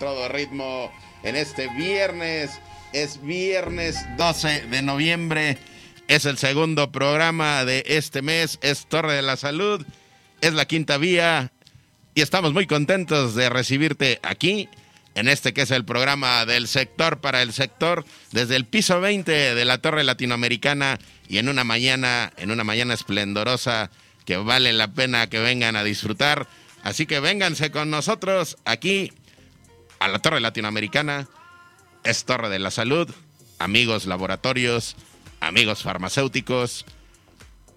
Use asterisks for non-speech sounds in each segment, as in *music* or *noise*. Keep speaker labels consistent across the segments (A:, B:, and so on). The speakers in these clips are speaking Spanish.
A: Todo ritmo en este viernes. Es viernes 12 de noviembre. Es el segundo programa de este mes. Es Torre de la Salud. Es la quinta vía. Y estamos muy contentos de recibirte aquí en este que es el programa del sector para el sector desde el piso 20 de la Torre Latinoamericana y en una mañana, en una mañana esplendorosa que vale la pena que vengan a disfrutar. Así que vénganse con nosotros aquí a la Torre Latinoamericana. Es Torre de la Salud, amigos laboratorios, amigos farmacéuticos,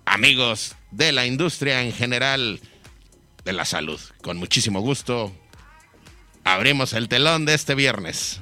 A: amigos de la industria en general de la salud. Con muchísimo gusto abrimos el telón de este viernes.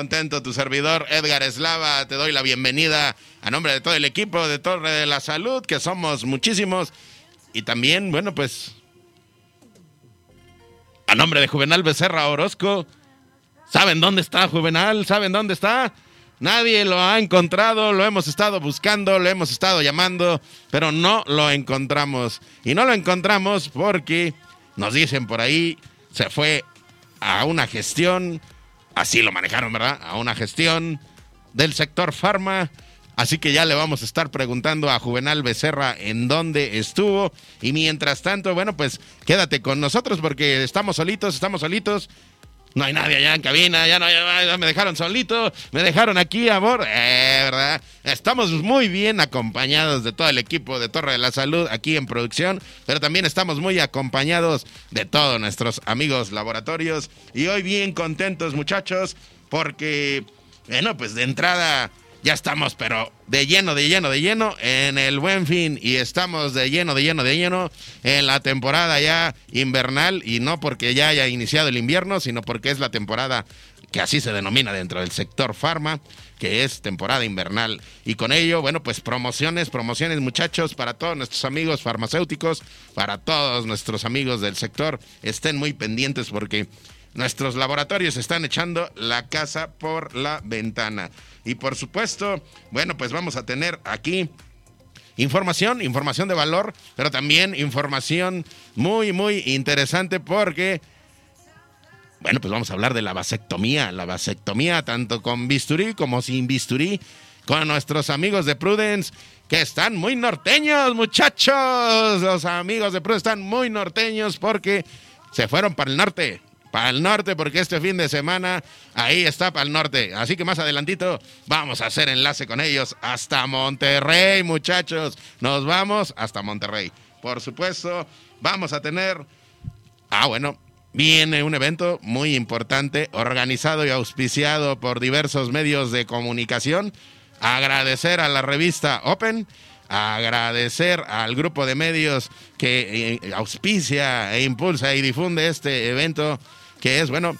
A: Contento, tu servidor Edgar Eslava. Te doy la bienvenida a nombre de todo el equipo de Torre de la Salud, que somos muchísimos. Y también, bueno, pues, a nombre de Juvenal Becerra Orozco. ¿Saben dónde está Juvenal? ¿Saben dónde está? Nadie lo ha encontrado, lo hemos estado buscando, lo hemos estado llamando, pero no lo encontramos. Y no lo encontramos porque nos dicen por ahí, se fue a una gestión, así lo manejaron, ¿verdad? A una gestión del sector farma. Así que ya le vamos a estar preguntando a Juvenal Becerra en dónde estuvo. Y mientras tanto, bueno, pues quédate con nosotros porque estamos solitos, estamos solitos. No hay nadie allá en cabina, ya no, ya, me dejaron solito, me dejaron aquí, amor. Eh, ¿verdad? Estamos muy bien acompañados de todo el equipo de Torre de la Salud aquí en producción, pero también estamos muy acompañados de todos nuestros amigos laboratorios. Y hoy bien contentos, muchachos, porque, bueno, pues de entrada ya estamos, pero de lleno, de lleno, de lleno en el buen fin y estamos de lleno, de lleno, de lleno en la temporada ya invernal y no porque ya haya iniciado el invierno, sino porque es la temporada que así se denomina dentro del sector farma, que es temporada invernal. Y con ello, bueno, pues promociones, promociones muchachos para todos nuestros amigos farmacéuticos, para todos nuestros amigos del sector. Estén muy pendientes porque nuestros laboratorios están echando la casa por la ventana. Y por supuesto, bueno, pues vamos a tener aquí información, información de valor, pero también información muy, muy interesante porque, bueno, pues vamos a hablar de la vasectomía, la vasectomía tanto con bisturí como sin bisturí, con nuestros amigos de Prudence, que están muy norteños, muchachos. Los amigos de Prudence están muy norteños porque se fueron para el norte para el norte, porque este fin de semana ahí está para el norte. Así que más adelantito vamos a hacer enlace con ellos hasta Monterrey, muchachos. Nos vamos hasta Monterrey. Por supuesto, vamos a tener... Ah, bueno, viene un evento muy importante, organizado y auspiciado por diversos medios de comunicación. Agradecer a la revista Open agradecer al grupo de medios que eh, auspicia e impulsa y difunde este evento que es, bueno,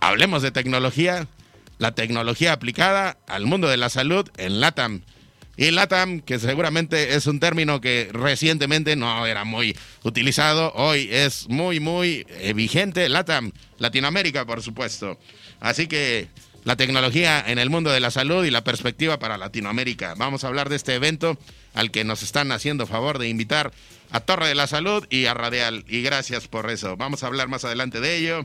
A: hablemos de tecnología, la tecnología aplicada al mundo de la salud en LATAM. Y LATAM, que seguramente es un término que recientemente no era muy utilizado, hoy es muy, muy vigente. LATAM, Latinoamérica, por supuesto. Así que la tecnología en el mundo de la salud y la perspectiva para Latinoamérica. Vamos a hablar de este evento al que nos están haciendo favor de invitar a Torre de la Salud y a Radial. Y gracias por eso. Vamos a hablar más adelante de ello.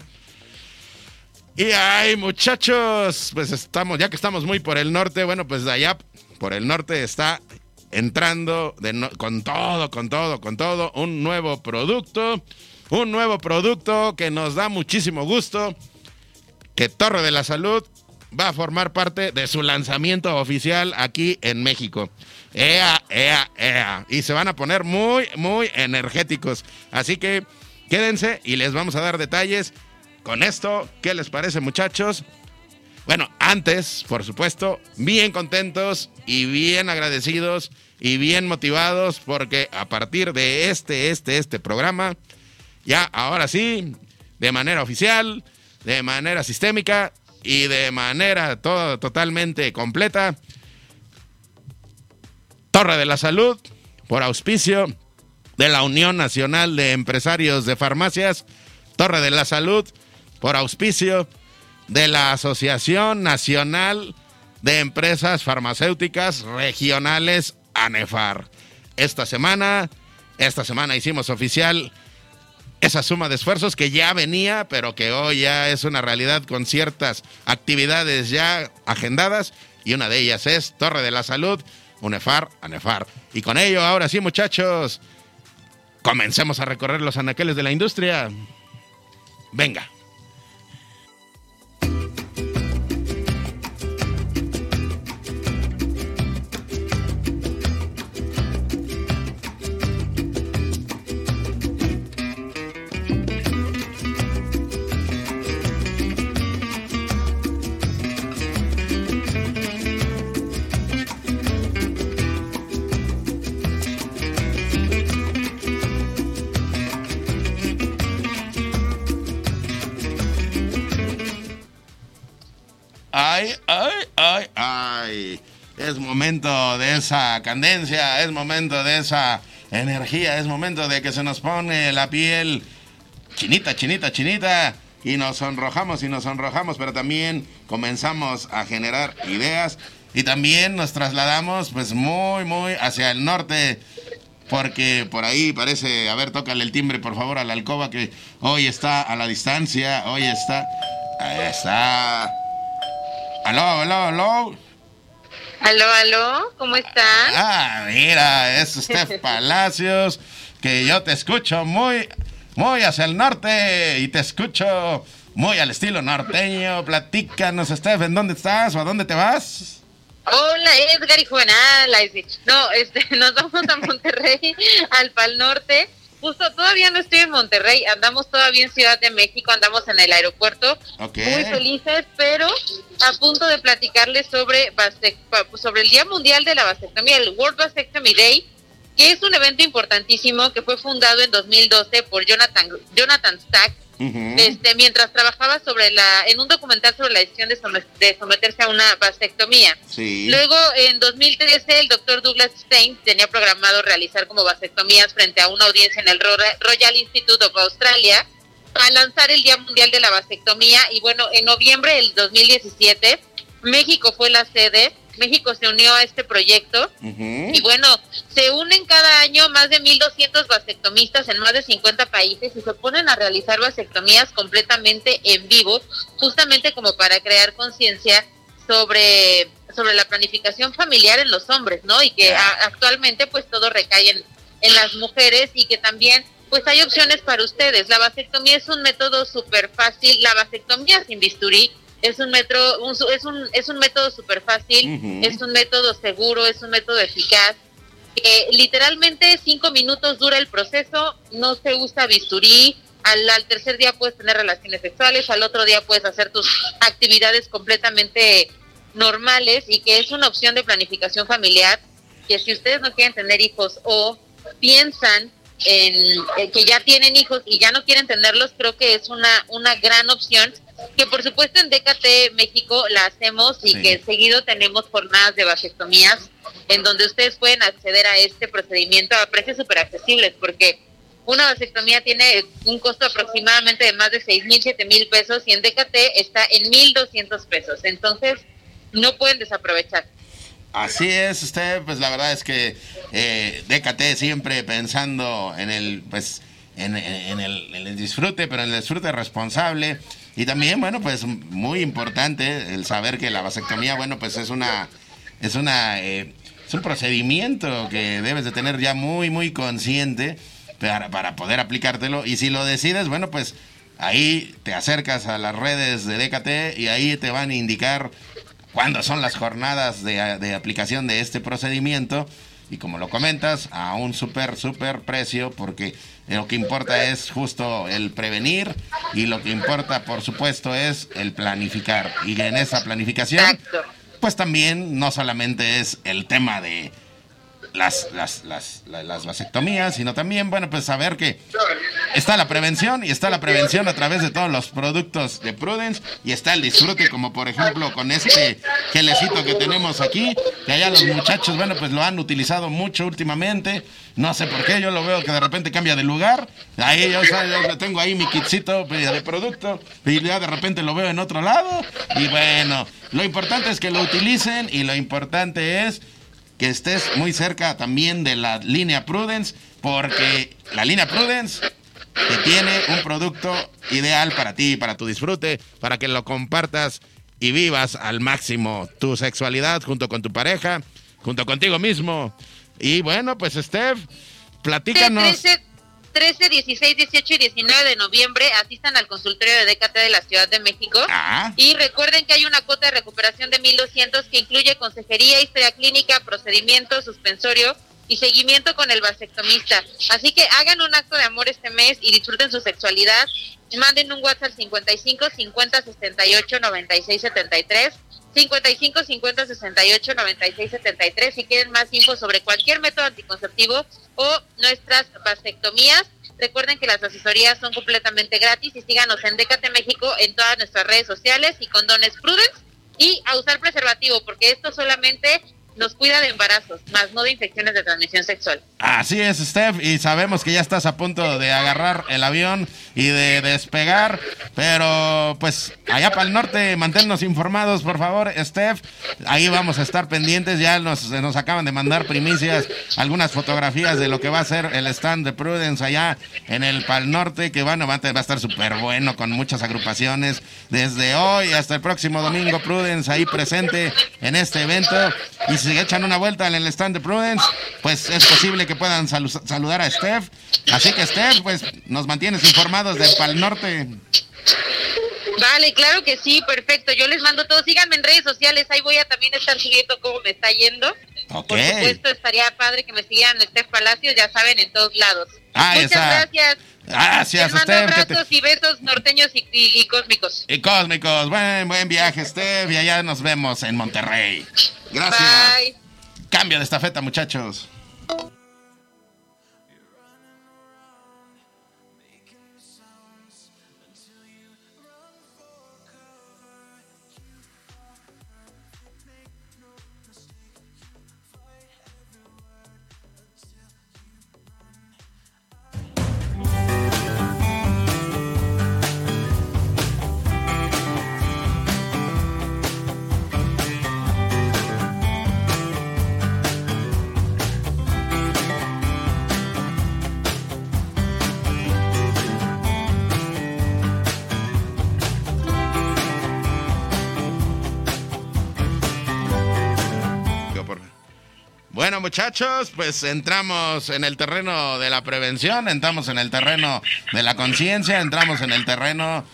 A: Y ay, muchachos, pues estamos, ya que estamos muy por el norte, bueno, pues allá por el norte está entrando con todo, con todo, con todo, un nuevo producto, un nuevo producto que nos da muchísimo gusto, que Torre de la Salud va a formar parte de su lanzamiento oficial aquí en México. Ea, ea, ea. Y se van a poner muy, muy energéticos. Así que quédense y les vamos a dar detalles con esto, ¿qué les parece muchachos? Bueno, antes, por supuesto, bien contentos y bien agradecidos y bien motivados porque a partir de este, este, este programa, ya ahora sí, de manera oficial, de manera sistémica y de manera todo, totalmente completa, Torre de la Salud, por auspicio de la Unión Nacional de Empresarios de Farmacias, Torre de la Salud, por auspicio de la Asociación Nacional de Empresas Farmacéuticas Regionales ANEFAR. Esta semana, esta semana hicimos oficial esa suma de esfuerzos que ya venía, pero que hoy ya es una realidad con ciertas actividades ya agendadas y una de ellas es Torre de la Salud, UNEFAR, ANEFAR. Y con ello, ahora sí, muchachos, comencemos a recorrer los anaqueles de la industria. Venga. Ay, ay, ay, ay. Es momento de esa candencia, es momento de esa energía, es momento de que se nos pone la piel chinita, chinita, chinita. Y nos sonrojamos y nos sonrojamos, pero también comenzamos a generar ideas y también nos trasladamos pues muy, muy hacia el norte porque por ahí parece, a ver, tócale el timbre por favor a la alcoba que hoy está a la distancia, hoy está, ahí está. Aló, aló, aló.
B: Aló, aló, ¿cómo están?
A: Ah, mira, es usted *laughs* Palacios, que yo te escucho muy, muy hacia el norte y te escucho muy al estilo norteño. Platícanos, Steph, ¿en dónde estás o a dónde te vas?
B: Hola, Edgar y Juvenal. No, este, *laughs* nos vamos a Monterrey, al Pal Norte justo todavía no estoy en Monterrey, andamos todavía en Ciudad de México, andamos en el aeropuerto, muy felices, pero a punto de platicarles sobre, sobre el Día Mundial de la Vasectomía, el World Vasectomy Day, que es un evento importantísimo que fue fundado en 2012 por Jonathan, Jonathan Stack, este, mientras trabajaba sobre la, en un documental sobre la decisión de, someterse a una vasectomía. Luego, en 2013, el doctor Douglas Stein tenía programado realizar como vasectomías frente a una audiencia en el Royal Institute of Australia para lanzar el Día Mundial de la Vasectomía. Y bueno, en noviembre del 2017, México fue la sede México se unió a este proyecto y bueno, se unen cada año más de 1.200 vasectomistas en más de 50 países y se ponen a realizar vasectomías completamente en vivo, justamente como para crear conciencia sobre, sobre la planificación familiar en los hombres, ¿no? Y que actualmente pues todo recae en, en las mujeres y que también pues hay opciones para ustedes. La vasectomía es un método súper fácil, la vasectomía sin bisturí es un metro, es un es un método súper fácil, es un método seguro, es un método eficaz. Que literalmente cinco minutos dura el proceso, no se usa bisturí, al, al, tercer día puedes tener relaciones sexuales, al otro día puedes hacer tus actividades completamente normales y que es una opción de planificación familiar que si ustedes no quieren tener hijos o piensan en, en que ya tienen hijos y ya no quieren tenerlos, creo que es una, una gran opción que por supuesto en DKT México la hacemos y
A: Sí.
B: que seguido tenemos jornadas de vasectomías en donde ustedes pueden acceder a este procedimiento a precios súper accesibles porque una vasectomía tiene un costo aproximadamente de más de seis mil, siete mil pesos y en DKT está en 1.200 pesos. Entonces, no pueden desaprovechar.
A: Así es, usted, pues la verdad es que eh, DKT siempre pensando en el, pues, en, en- en el, en el disfrute, pero en el disfrute responsable. Y también, bueno, pues muy importante el saber que la vasectomía, bueno, pues es una, es una, eh, es un procedimiento que debes de tener ya muy, muy consciente para, para poder aplicártelo. Y si lo decides, bueno, pues ahí te acercas a las redes de DKT y ahí te van a indicar cuándo son las jornadas de, de aplicación de este procedimiento. Y como lo comentas, a un súper, súper precio, porque lo que importa es justo el prevenir y lo que importa, por supuesto, es el planificar. Y en esa planificación, pues también no solamente es el tema de las, las, las, la- las vasectomías, sino también, bueno, pues saber que está la prevención y está la prevención a través de todos los productos de Prudence y está el disfrute, como por ejemplo con este gelecito que tenemos aquí, que allá los muchachos, bueno, pues lo han utilizado mucho últimamente. No sé por qué, yo lo veo que de repente cambia de lugar. Ahí yo, yo- yo tengo ahí mi kitcito de producto y ya de repente lo veo en otro lado. Y bueno, lo importante es que lo utilicen y lo importante es que estés muy cerca también de la línea Prudence, porque la línea Prudence te tiene un producto ideal para ti, para tu disfrute, para que lo compartas y vivas al máximo tu sexualidad junto con tu pareja, junto contigo mismo. Y bueno, pues Steph, platícanos.
B: 13, 13, 16, 18 y 19 de noviembre asistan al consultorio de DKT de la Ciudad de México.
A: Ah,
B: Y recuerden que hay una cuota de recuperación de 1.200 que incluye consejería, historia clínica, procedimiento, suspensorio y seguimiento con el vasectomista. Así que hagan un acto de amor este mes y disfruten su sexualidad. Manden un WhatsApp 55 50 68 96 73. 55 50 68 96 73 si quieren más info sobre cualquier método anticonceptivo o nuestras vasectomías. Recuerden que las asesorías son completamente gratis y síganos en Décate México en todas nuestras redes sociales y condones Prudence y a usar preservativo porque esto solamente nos cuida de embarazos, más no de infecciones de transmisión sexual.
A: así es, Steph, y sabemos que ya estás a punto de agarrar el avión y de despegar, pero pues allá para el norte, manténnos informados, por favor, Steph. Ahí vamos a estar pendientes, ya nos, nos acaban de mandar primicias, algunas fotografías de lo que va a ser el stand de Prudence allá en el Pal Norte, que bueno, va a, estar súper bueno con muchas agrupaciones. Desde hoy hasta el próximo domingo, Prudence ahí presente en este evento. Si se echan una vuelta en el stand de Prudence, pues es posible que puedan salu- saludar a Steph. Así que Steph, pues nos mantienes informados del Pal Norte.
B: Vale, claro que sí, perfecto. Yo les mando todo. Síganme en redes sociales. Ahí voy a también estar subiendo cómo me está yendo.
A: Ok.
B: Por supuesto, estaría padre que me sigan Steph Palacios, ya saben, en todos lados.
A: Ahí
B: Muchas gracias.
A: Gracias,
B: Les mando
A: Steph. que te-
B: abrazos y besos norteños y, y- y cósmicos.
A: Y cósmicos, buen, buen viaje, Steph. Y allá nos vemos en Monterrey. Gracias.
B: Bye.
A: Cambio de estafeta, muchachos. Bueno, muchachos, pues entramos en el terreno de la prevención, entramos en el terreno de la conciencia, entramos en el terreno,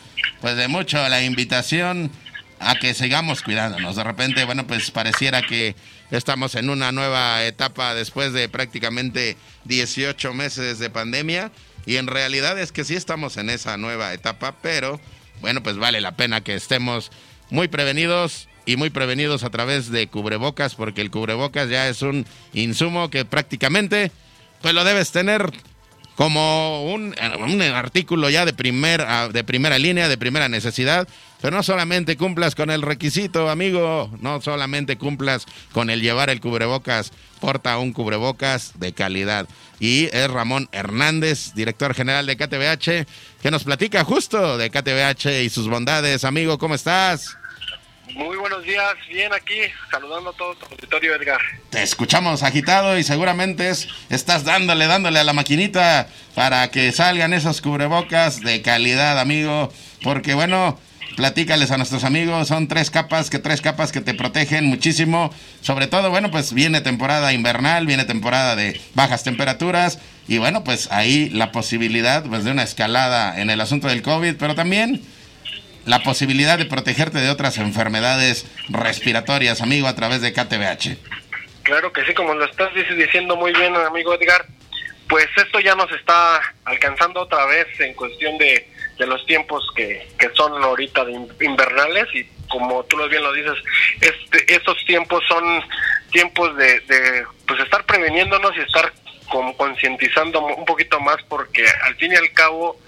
A: pues de mucho la invitación a que sigamos cuidándonos. De repente, bueno, pues pareciera que estamos en una nueva etapa después de prácticamente 18 meses de pandemia y en realidad es que sí estamos en esa nueva etapa, pero bueno, pues vale la pena que estemos muy prevenidos y muy prevenidos a través de cubrebocas, porque el cubrebocas ya es un insumo que prácticamente pues lo debes tener como un, un artículo ya de, primer, ah, de primera línea, de primera necesidad. Pero no solamente cumplas con el requisito, amigo, no solamente cumplas con el llevar el cubrebocas, porta un cubrebocas de calidad. Y es Ramón Hernández, director general de KTBH, que nos platica justo de KTBH y sus bondades. Amigo, ¿cómo estás?
C: Muy buenos días, bien aquí, saludando a todo tu auditorio, Edgar.
A: Te escuchamos agitado y seguramente es, estás dándole, dándole a la maquinita para que salgan esos cubrebocas de calidad, amigo, porque bueno, platícales a nuestros amigos, son tres capas, que tres capas que te protegen muchísimo, sobre todo, bueno, pues viene temporada invernal, viene temporada de bajas temperaturas, y bueno, pues ahí la posibilidad pues, de una escalada en el asunto del COVID, pero también la posibilidad de protegerte de otras enfermedades respiratorias, amigo, a través de KTBH.
C: Claro que sí, como lo estás diciendo muy bien, amigo Edgar, pues esto ya nos está alcanzando otra vez en cuestión de, los tiempos que, que son ahorita invernales y como tú bien lo dices, este, estos tiempos son tiempos de, de pues estar preveniéndonos y estar concientizando un poquito más porque al fin y al cabo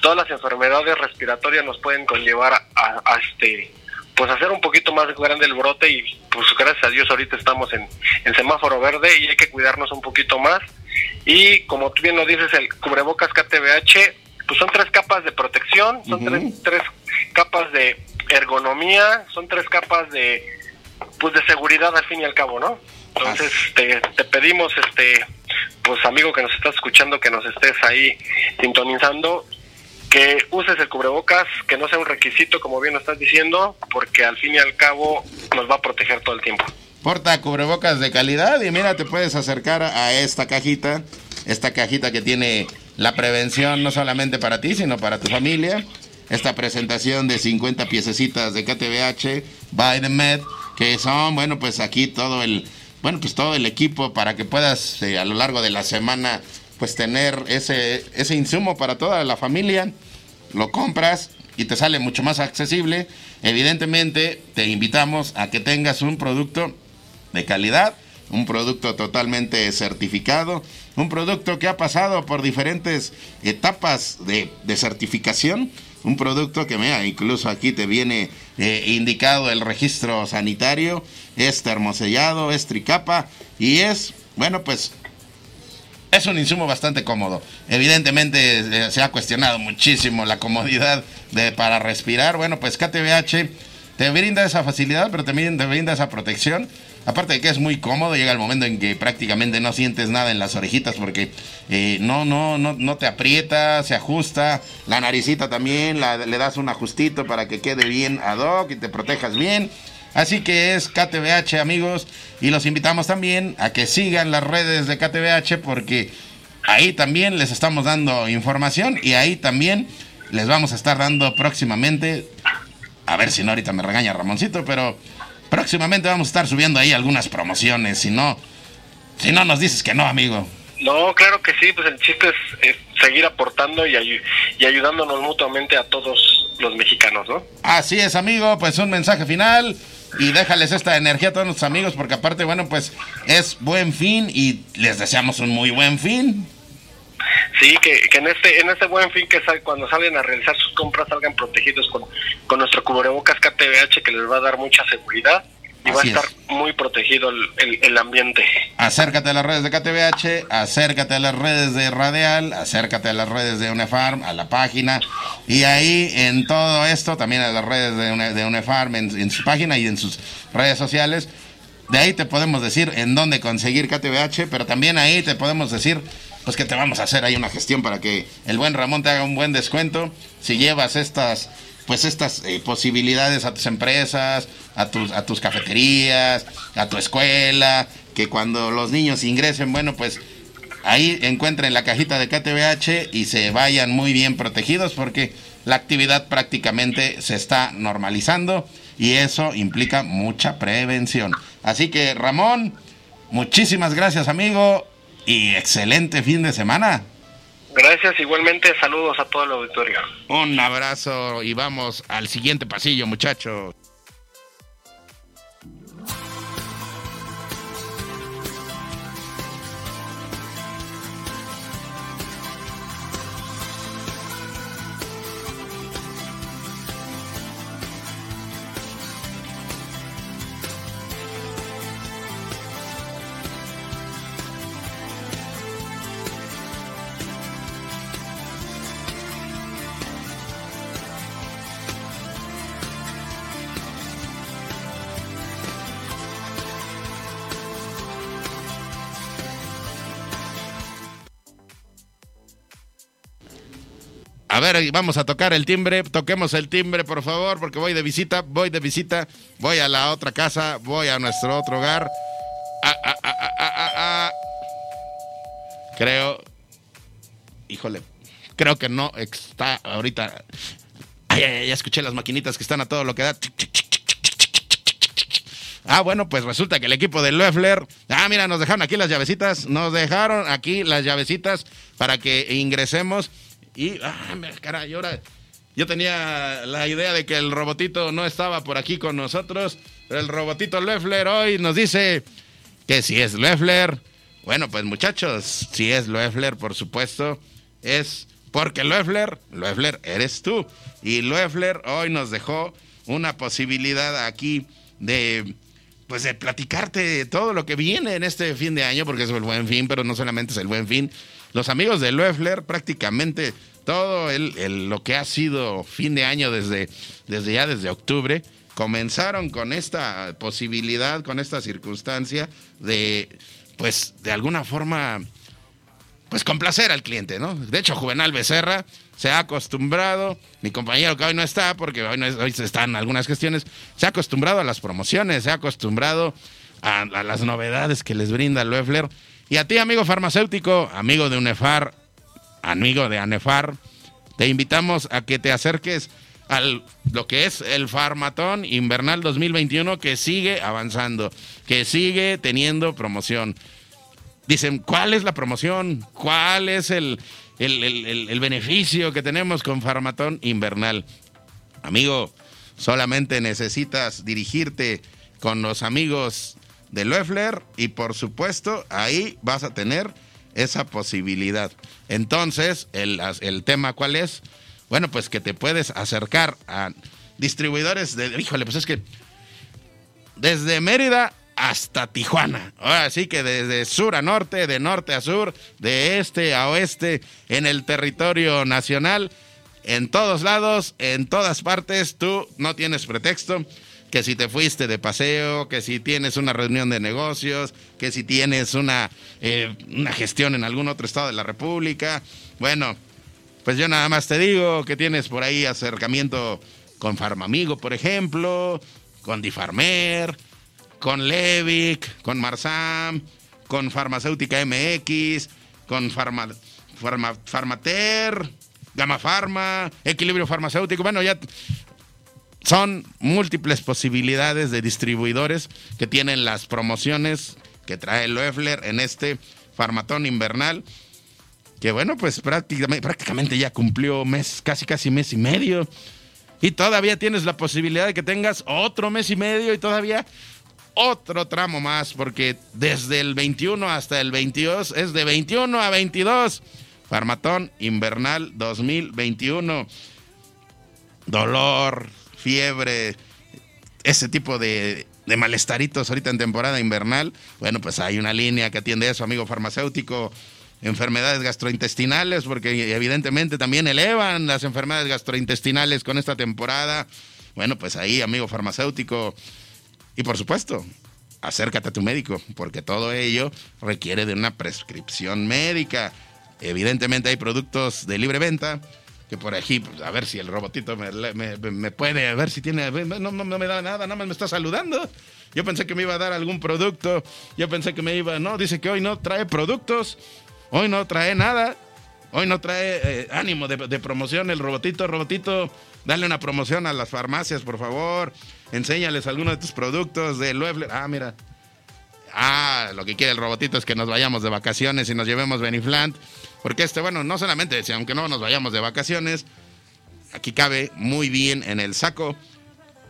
C: todas las enfermedades respiratorias nos pueden conllevar a, este pues hacer un poquito más grande el brote y pues gracias a Dios ahorita estamos en, semáforo verde y hay que cuidarnos un poquito más. Y como tú bien lo dices el cubrebocas KTBH pues son tres capas de protección son tres, tres capas de ergonomía son tres capas de pues de seguridad al fin y al cabo no entonces te, te pedimos este pues amigo que nos estás escuchando que nos estés ahí sintonizando que uses el cubrebocas, que no sea un requisito, como bien lo estás diciendo, porque al fin y al cabo nos va a proteger todo el tiempo.
A: Porta cubrebocas de calidad y mira, te puedes acercar a esta cajita, esta cajita que tiene la prevención no solamente para ti, sino para tu familia. Esta presentación de 50 piececitas de KTBH Med, que son, bueno, pues aquí todo el, bueno, pues todo el equipo para que puedas eh, a lo largo de la semana pues tener ese, ese insumo para toda la familia, lo compras y te sale mucho más accesible. Evidentemente te invitamos a que tengas un producto de calidad, un producto totalmente certificado, un producto que ha pasado por diferentes etapas de, certificación, un producto que, mira, incluso aquí te viene eh, indicado el registro sanitario, es termosellado, es tricapa y es, bueno, pues es un insumo bastante cómodo. Evidentemente eh, se ha cuestionado muchísimo la comodidad de, para respirar. Bueno, pues KTBH te brinda esa facilidad, pero también te brinda esa protección. Aparte de que es muy cómodo, llega el momento en que prácticamente no sientes nada en las orejitas porque eh, no, no, no, no te aprieta, se ajusta. La naricita también, le das un ajustito para que quede bien ad hoc y te protejas bien. Así que es KTBH, amigos, y los invitamos también a que sigan las redes de KTBH porque ahí también les estamos dando información y ahí también les vamos a estar dando próximamente, a ver si no ahorita me regaña Ramoncito, pero próximamente vamos a estar subiendo ahí algunas promociones, si no, si no nos dices que no, amigo.
C: No, claro que sí, pues el chiste es, seguir aportando y, y ayudándonos mutuamente a todos los mexicanos, ¿no?
A: Así es, amigo, pues un mensaje final y déjales esta energía a todos nuestros amigos porque aparte, bueno, pues es buen fin y les deseamos un muy buen fin.
C: Sí, que, que en este en este buen fin que sal, cuando salen a realizar sus compras salgan protegidos con, con nuestro cubrebocas KTBH que les va a dar mucha seguridad y va a estar muy protegido el, el, ambiente.
A: Acércate a las redes de KTBH, acércate a las redes de Radial, acércate a las redes de UNEFARM, a la página, y ahí en todo esto, también a las redes de, de UNEFARM, en, en su página y en sus redes sociales, de ahí te podemos decir en dónde conseguir KTBH, pero también ahí te podemos decir pues que te vamos a hacer ahí una gestión para que el buen Ramón te haga un buen descuento. Si llevas estas pues estas eh, posibilidades a tus empresas, a tus, a tus cafeterías, a tu escuela, que cuando los niños ingresen, bueno, pues ahí encuentren la cajita de KTBH y se vayan muy bien protegidos porque la actividad prácticamente se está normalizando y eso implica mucha prevención. Así que Ramón, muchísimas gracias amigo y excelente fin de semana.
C: Gracias, igualmente saludos a todo el auditorio.
A: Un abrazo y vamos al siguiente pasillo, muchachos. Vamos a tocar el timbre. Toquemos el timbre, por favor, porque voy de visita, voy de visita. Voy a la otra casa, voy a nuestro otro hogar. Ah, ah, ah, ah, ah, ah, ah. Creo. Híjole. Creo que no está ahorita. Ay, ay, ya escuché las maquinitas que están a todo lo que da. Ah, bueno, pues resulta que el equipo de Loeffler. Ah, mira, nos dejaron aquí las llavecitas. Nos dejaron aquí las llavecitas para que ingresemos. Y, ah, caray, ahora. Yo tenía la idea de que el robotito no estaba por aquí con nosotros. El robotito Loeffler hoy nos dice que si es Loeffler. Bueno, pues muchachos, si es Loeffler, por supuesto, es porque Loeffler, Loeffler eres tú. Y Loeffler hoy nos dejó una posibilidad aquí de pues de platicarte todo lo que viene en este fin de año, porque es el buen fin, pero no solamente es el buen fin. Los amigos de Loeffler, prácticamente todo el, lo que ha sido fin de año desde, desde ya desde octubre, comenzaron con esta posibilidad, con esta circunstancia de, pues, de alguna forma, pues complacer al cliente, ¿no? De hecho, Juvenal Becerra se ha acostumbrado, mi compañero que hoy no está, porque hoy, no es, hoy están algunas gestiones, se ha acostumbrado a las promociones, se ha acostumbrado a, a las novedades que les brinda Loeffler. Y a ti, amigo farmacéutico, amigo de UNEFAR, amigo de ANEFAR, te invitamos a que te acerques a lo que es el Farmatón Invernal 2021 que sigue avanzando, que sigue teniendo promoción. Dicen, ¿cuál es la promoción? ¿Cuál es el, el, el, el beneficio que tenemos con Farmatón Invernal? Amigo, solamente necesitas dirigirte con los amigos de Loeffler y por supuesto ahí vas a tener esa posibilidad. Entonces, el, el tema cuál es? Bueno, pues que te puedes acercar a distribuidores de... Híjole, pues es que desde Mérida hasta Tijuana. Ahora sí que desde sur a norte, de norte a sur, de este a oeste, en el territorio nacional, en todos lados, en todas partes, tú no tienes pretexto. Que si te fuiste de paseo, que si tienes una reunión de negocios, que si tienes una, eh, una gestión en algún otro estado de la República. Bueno, pues yo nada más te digo que tienes por ahí acercamiento con Farmamigo, por ejemplo, con Difarmer, con Levic, con Marsam, con Farmacéutica MX, con Farma, Farma, Farmater, Gama Pharma, Equilibrio Farmacéutico. Bueno, ya son múltiples posibilidades de distribuidores que tienen las promociones que trae Loeffler en este Farmatón invernal que bueno, pues prácticamente, prácticamente ya cumplió mes, casi casi mes y medio. Y todavía tienes la posibilidad de que tengas otro mes y medio y todavía otro tramo más, porque desde el 21 hasta el 22 es de 21 a 22. Farmatón Invernal 2021. Dolor, fiebre, ese tipo de, de malestaritos ahorita en temporada invernal. Bueno, pues hay una línea que atiende eso, amigo farmacéutico enfermedades gastrointestinales, porque evidentemente también elevan las enfermedades gastrointestinales con esta temporada. Bueno, pues ahí, amigo farmacéutico. Y por supuesto, acércate a tu médico, porque todo ello requiere de una prescripción médica. Evidentemente hay productos de libre venta, que por aquí, pues, a ver si el robotito me, me, puede, a ver si tiene, no, no, me da nada, nada más me está saludando. Yo pensé que me iba a dar algún producto, yo pensé que me iba, no, dice que hoy no trae productos. Hoy no trae nada. Hoy no trae eh, ánimo de, promoción el robotito. Robotito, dale una promoción a las farmacias, por favor. Enséñales algunos de tus productos de Loeffler. Ah, mira. Ah, lo que quiere el robotito es que nos vayamos de vacaciones y nos llevemos Beniflant. Porque este, bueno, no solamente, aunque no nos vayamos de vacaciones, aquí cabe muy bien en el saco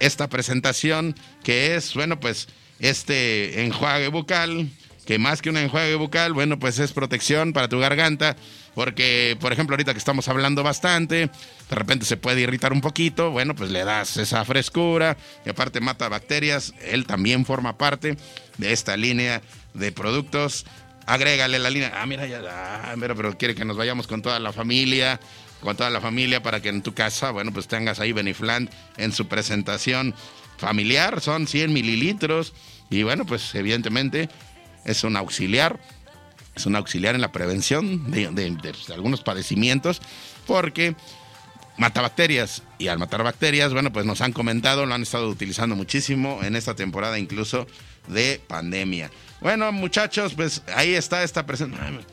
A: esta presentación que es, bueno, pues este enjuague bucal que más que un enjuague bucal, bueno, pues es protección para tu garganta, porque, por ejemplo, ahorita que estamos hablando bastante, de repente se puede irritar un poquito, bueno, pues le das esa frescura y aparte mata bacterias, él también forma parte de esta línea de productos. Agrégale la línea, ah, mira, ya, ah, pero, pero quiere que nos vayamos con toda la familia, con toda la familia para que en tu casa, bueno, pues tengas ahí Beniflant en su presentación familiar, son 100 mililitros y bueno, pues evidentemente es un auxiliar, es un auxiliar en la prevención de, algunos padecimientos, porque mata bacterias. Y al matar bacterias, bueno, pues nos han comentado, lo han estado utilizando muchísimo en esta temporada incluso de pandemia. Bueno, muchachos, pues ahí está esta presentación.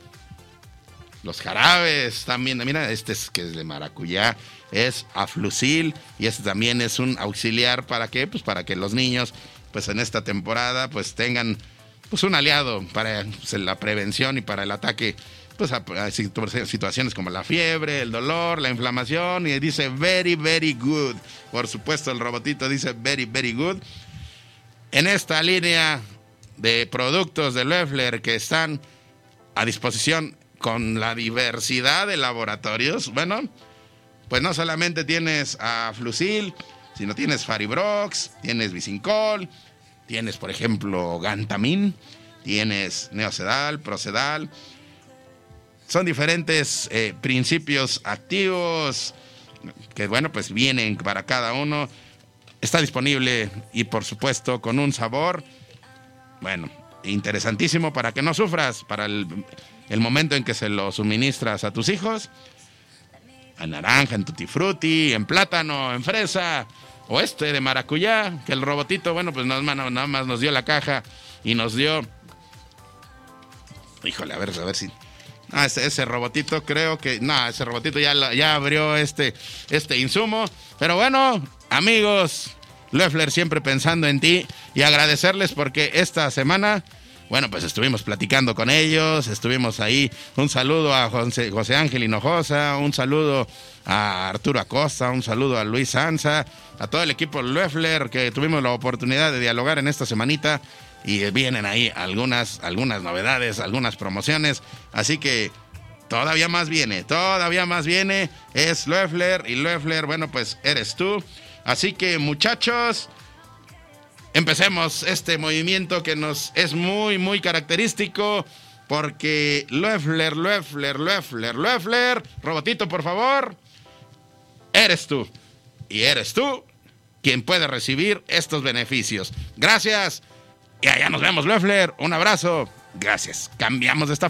A: Los jarabes también, mira, este es que es de maracuyá, es aflucil y este también es un auxiliar para qué? Pues para que los niños, pues en esta temporada, pues tengan pues un aliado para pues, la prevención y para el ataque pues a, situaciones como la fiebre, el dolor, la inflamación y dice very very good. Por supuesto, el robotito dice very very good. En esta línea de productos de Loeffler que están a disposición con la diversidad de laboratorios, bueno, pues no solamente tienes a Flusil, sino tienes Faribrox, tienes Bicincol, tienes, por ejemplo, Gantamin, tienes Neocedal, Procedal. Son diferentes eh, principios activos que, bueno, pues vienen para cada uno. Está disponible y, por supuesto, con un sabor, bueno, interesantísimo para que no sufras, para el momento en que se lo suministras a tus hijos, en naranja, en tutti frutti, en plátano, en fresa, o este de maracuyá, que el robotito, bueno, pues nada más, nada más nos dio la caja y nos dio... Híjole, a ver, a ver si... Ah, ese, robotito creo que... No, ese robotito ya, ya abrió este, este insumo. Pero bueno, amigos, Loeffler siempre pensando en ti y agradecerles porque esta semana bueno, pues estuvimos platicando con ellos, estuvimos ahí. Un saludo a José, Ángel Hinojosa, un saludo a Arturo Acosta, un saludo a Luis Sanza, a todo el equipo Loeffler que tuvimos la oportunidad de dialogar en esta semanita y vienen ahí algunas, algunas novedades, algunas promociones. Así que todavía más viene, todavía más viene. Es Loeffler y Loeffler, bueno, pues eres tú. Así que muchachos, empecemos este movimiento que nos es muy, muy característico. Porque Loeffler, Loeffler, Loeffler, Loeffler, robotito, por favor, eres tú. Y eres tú quien puede recibir estos beneficios. Gracias. Y allá nos vemos, Loeffler. Un abrazo. Gracias. Cambiamos de esta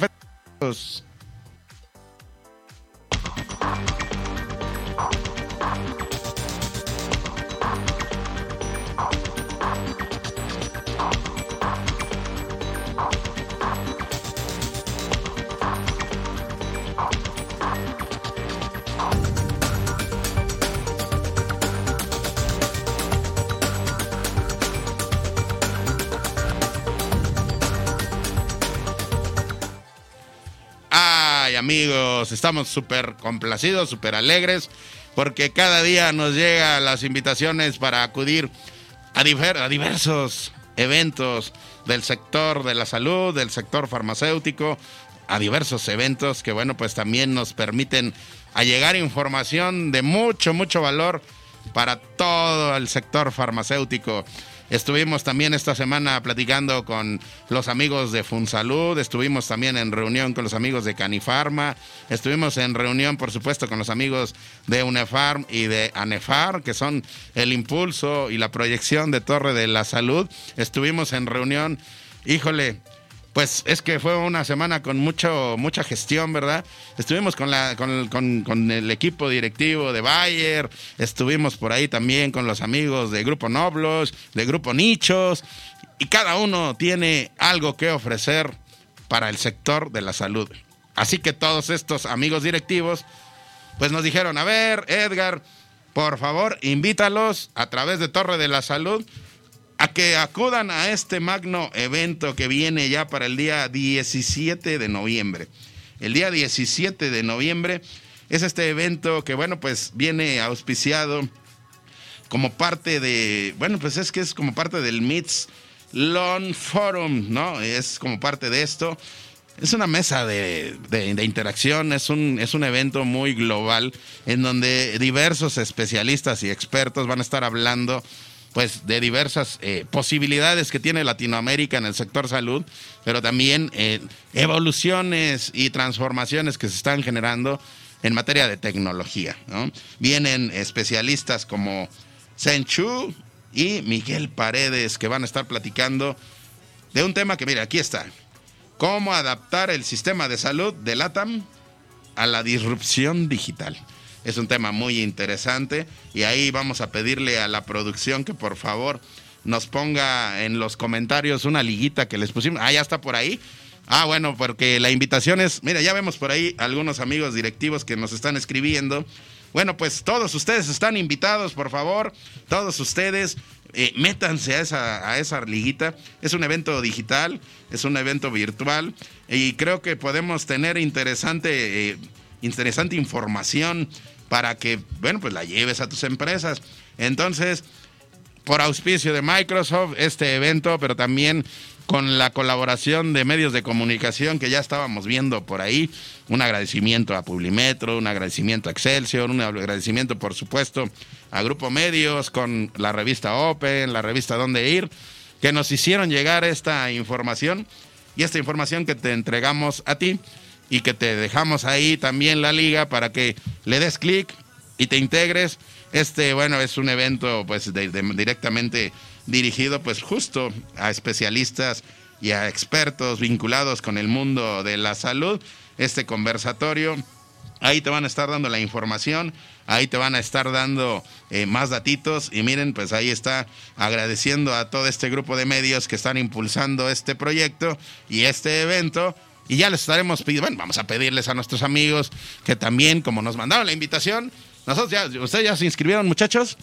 A: amigos, estamos súper complacidos, súper alegres, porque cada día nos llegan las invitaciones para acudir a, a diversos eventos del sector de la salud, del sector farmacéutico, a diversos eventos que, bueno, pues también nos permiten allegar información de mucho, mucho valor para todo el sector farmacéutico. Estuvimos también esta semana platicando con los amigos de Funsalud, estuvimos también en reunión con los amigos de Canifarma, estuvimos en reunión, por supuesto, con los amigos de UNEFARM y de ANEFAR, que son el impulso y la proyección de Torre de la Salud. Estuvimos en reunión, híjole, pues es que fue una semana con mucho, mucha gestión, ¿verdad? Estuvimos con, la, con, el equipo directivo de Bayer, estuvimos por ahí también con los amigos de Grupo Noblos, de Grupo Nichos, y cada uno tiene algo que ofrecer para el sector de la salud. Así que todos estos amigos directivos, pues nos dijeron, a ver, Edgar, por favor, invítalos a través de Torre de la Salud a que acudan a este magno evento que viene ya para el día 17 de noviembre. El día 17 de noviembre es este evento que, bueno, pues viene auspiciado como parte de, bueno, pues es que es como parte del MITS Lawn Forum, ¿no? Es como parte de esto. Es una mesa de, de, interacción, es un, es un evento muy global en donde diversos especialistas y expertos van a estar hablando pues de diversas eh, posibilidades que tiene Latinoamérica en el sector salud, pero también eh, evoluciones y transformaciones que se están generando en materia de tecnología. Vienen especialistas como Sen Chu y Miguel Paredes que van a estar platicando de un tema que, mira, aquí está. Cómo adaptar el sistema de salud de LATAM a la disrupción digital. Es un tema muy interesante y ahí vamos a pedirle a la producción que por favor nos ponga en los comentarios una liguita que les pusimos. Ah, ya está por ahí. Ah, bueno, porque la invitación es, mira, ya vemos por ahí algunos amigos directivos que nos están escribiendo. Bueno, pues todos ustedes están invitados, por favor, todos ustedes. Eh, métanse a esa, a esa liguita. Es un evento digital, es un evento virtual y creo que podemos tener interesante, eh, interesante información para que, bueno, pues la lleves a tus empresas. Entonces, por auspicio de Microsoft, este evento, pero también con la colaboración de medios de comunicación que ya estábamos viendo por ahí. Un agradecimiento a Publimetro, un agradecimiento a Excelsior, un agradecimiento, por supuesto, a Grupo Medios, con la revista Open, la revista Dónde Ir, que nos hicieron llegar esta información y esta información que te entregamos a ti y que te dejamos ahí también la liga para que le des clic y te integres. Este, bueno, es un evento pues directamente dirigido pues justo a especialistas y a expertos vinculados con el mundo de la salud. Este conversatorio, ahí te van a estar dando la información, ahí te van a estar dando eh, más datitos y miren, pues ahí está agradeciendo a todo este grupo de medios que están impulsando este proyecto y este evento. Y ya les estaremos pidiendo, bueno, vamos a pedirles a nuestros amigos que también, como nos mandaron la invitación, nosotros ya, ustedes ya se inscribieron muchachos,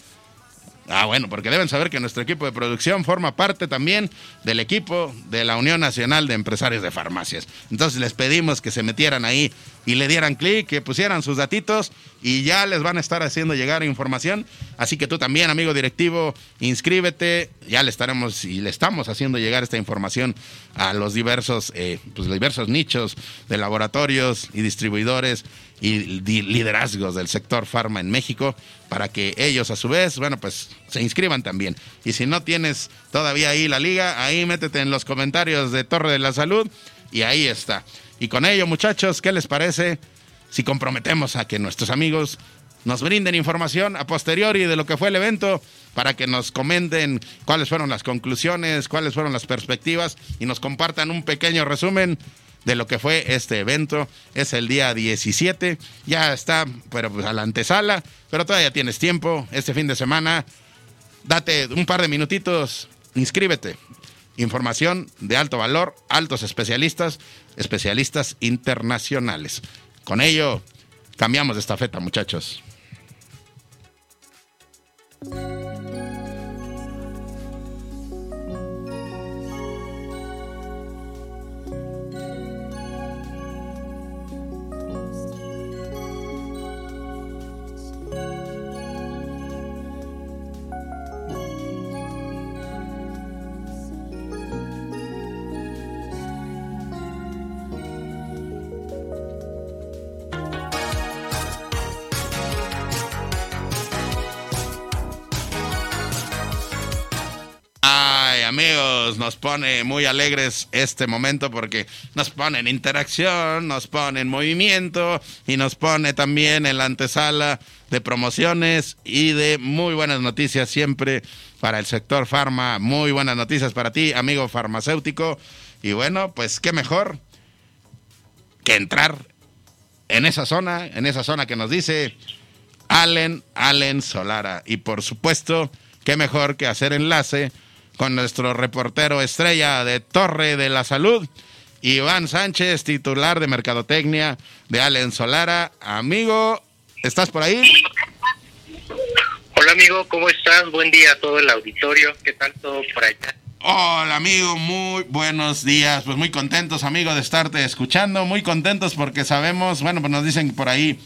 A: Ah, bueno, porque deben saber que nuestro equipo de producción forma parte también del equipo de la Unión Nacional de Empresarios de Farmacias. Entonces les pedimos que se metieran ahí y le dieran clic, que pusieran sus datitos y ya les van a estar haciendo llegar información. Así que tú también, amigo directivo, inscríbete. Ya le estaremos y le estamos haciendo llegar esta información a los diversos, eh, pues, diversos nichos de laboratorios y distribuidores y liderazgos del sector farma en México para que ellos a su vez, bueno, pues se inscriban también. Y si no tienes todavía ahí la liga, ahí métete en los comentarios de Torre de la Salud y ahí está. Y con ello, muchachos, ¿qué les parece si comprometemos a que nuestros amigos nos brinden información a posteriori de lo que fue el evento para que nos comenten cuáles fueron las conclusiones, cuáles fueron las perspectivas y nos compartan un pequeño resumen de lo que fue este evento. Es el día 17, ya está, pero pues a la antesala, pero todavía tienes tiempo este fin de semana. Date un par de minutitos, inscríbete. Información de alto valor, altos especialistas, especialistas internacionales. Con ello, cambiamos de estafeta, muchachos. Amigos, nos pone muy alegres este momento porque nos pone en interacción, nos pone en movimiento y nos pone también en la antesala de promociones y de muy buenas noticias siempre para el sector farma. Muy buenas noticias para ti, amigo farmacéutico. Y bueno, pues qué mejor que entrar en esa zona, en esa zona que nos dice Allen, Allen Solara. Y por supuesto, qué mejor que hacer enlace con nuestro reportero estrella de Torre de la Salud, Iván Sánchez, titular de Mercadotecnia de Allen Solara. Amigo, ¿estás por ahí?
D: Hola amigo, ¿cómo estás? Buen día a todo el auditorio. ¿Qué tal todo por allá?
A: Hola amigo, muy buenos días. Pues muy contentos amigo de estarte escuchando, muy contentos porque sabemos, bueno, pues nos dicen por ahí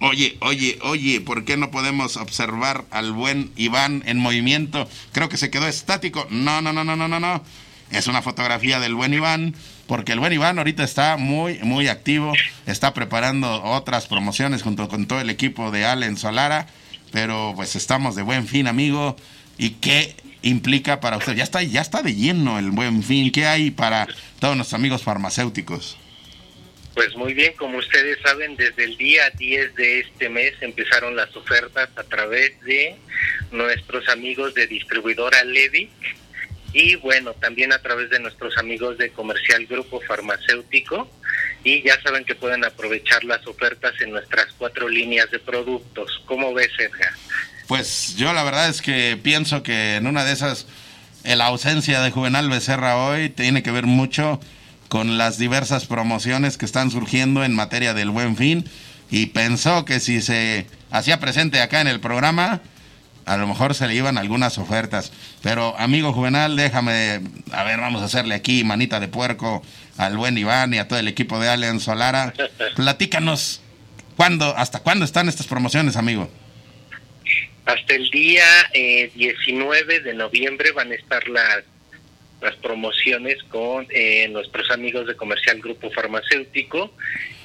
A: Oye, oye, oye, ¿por qué no podemos observar al buen Iván en movimiento? Creo que se quedó estático. No, no, no, no, no, no, no. Es una fotografía del buen Iván, porque el buen Iván ahorita está muy, muy activo. Está preparando otras promociones junto con todo el equipo de Allen Solara. Pero pues estamos de buen fin, amigo. ¿Y qué implica para usted? Ya está, ya está de lleno el buen fin. ¿Qué hay para todos nuestros amigos farmacéuticos?
D: Pues muy bien, como ustedes saben, desde el día 10 de este mes empezaron las ofertas a través de nuestros amigos de distribuidora Levic y bueno, también a través de nuestros amigos de Comercial Grupo Farmacéutico. y ya saben que pueden aprovechar las ofertas en nuestras cuatro líneas de productos. ¿Cómo ves, Edgar?
A: Pues yo la verdad es que pienso que en una de esas, la ausencia de Juvenal Becerra hoy tiene que ver mucho con las diversas promociones que están surgiendo en materia del buen fin y pensó que si se hacía presente acá en el programa, a lo mejor se le iban algunas ofertas. Pero amigo Juvenal, déjame, a ver, vamos a hacerle aquí manita de puerco al buen Iván y a todo el equipo de Allen Solara. *laughs* Platícanos, ¿cuándo, hasta cuándo están estas promociones, amigo?
D: Hasta el día 19 eh, de noviembre van a estar las, las promociones con eh, nuestros amigos de Comercial Grupo Farmacéutico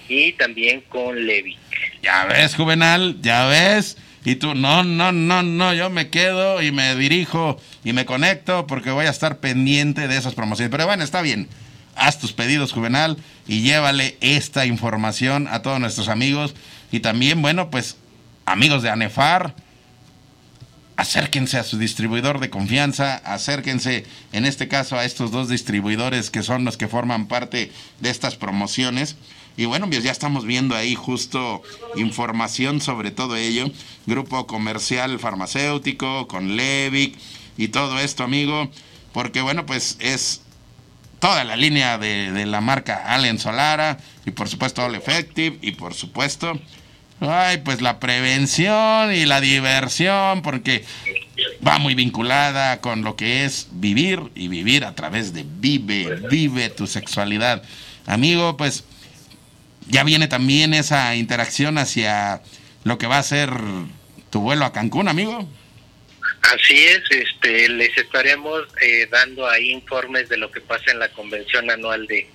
D: y también con Levi.
A: Ya ves, Juvenal, ya ves. Y tú, no, no, no, no, yo me quedo y me dirijo y me conecto porque voy a estar pendiente de esas promociones. Pero bueno, está bien. Haz tus pedidos, Juvenal, y llévale esta información a todos nuestros amigos. Y también, bueno, pues, amigos de ANEFAR, acérquense a su distribuidor de confianza, acérquense en este caso a estos dos distribuidores que son los que forman parte de estas promociones. Y bueno, pues ya estamos viendo ahí justo información sobre todo ello. Grupo comercial farmacéutico con Levic y todo esto, amigo. Porque bueno, pues es toda la línea de, de la marca Allen Solara y por supuesto All Effective y por supuesto Ay, pues la prevención y la diversión, porque va muy vinculada con lo que es vivir y vivir a través de vive, vive tu sexualidad. Amigo, pues ya viene también esa interacción hacia lo que va a ser tu vuelo a Cancún, amigo.
D: Así es, este, les estaremos eh, dando ahí informes de lo que pasa en la convención anual de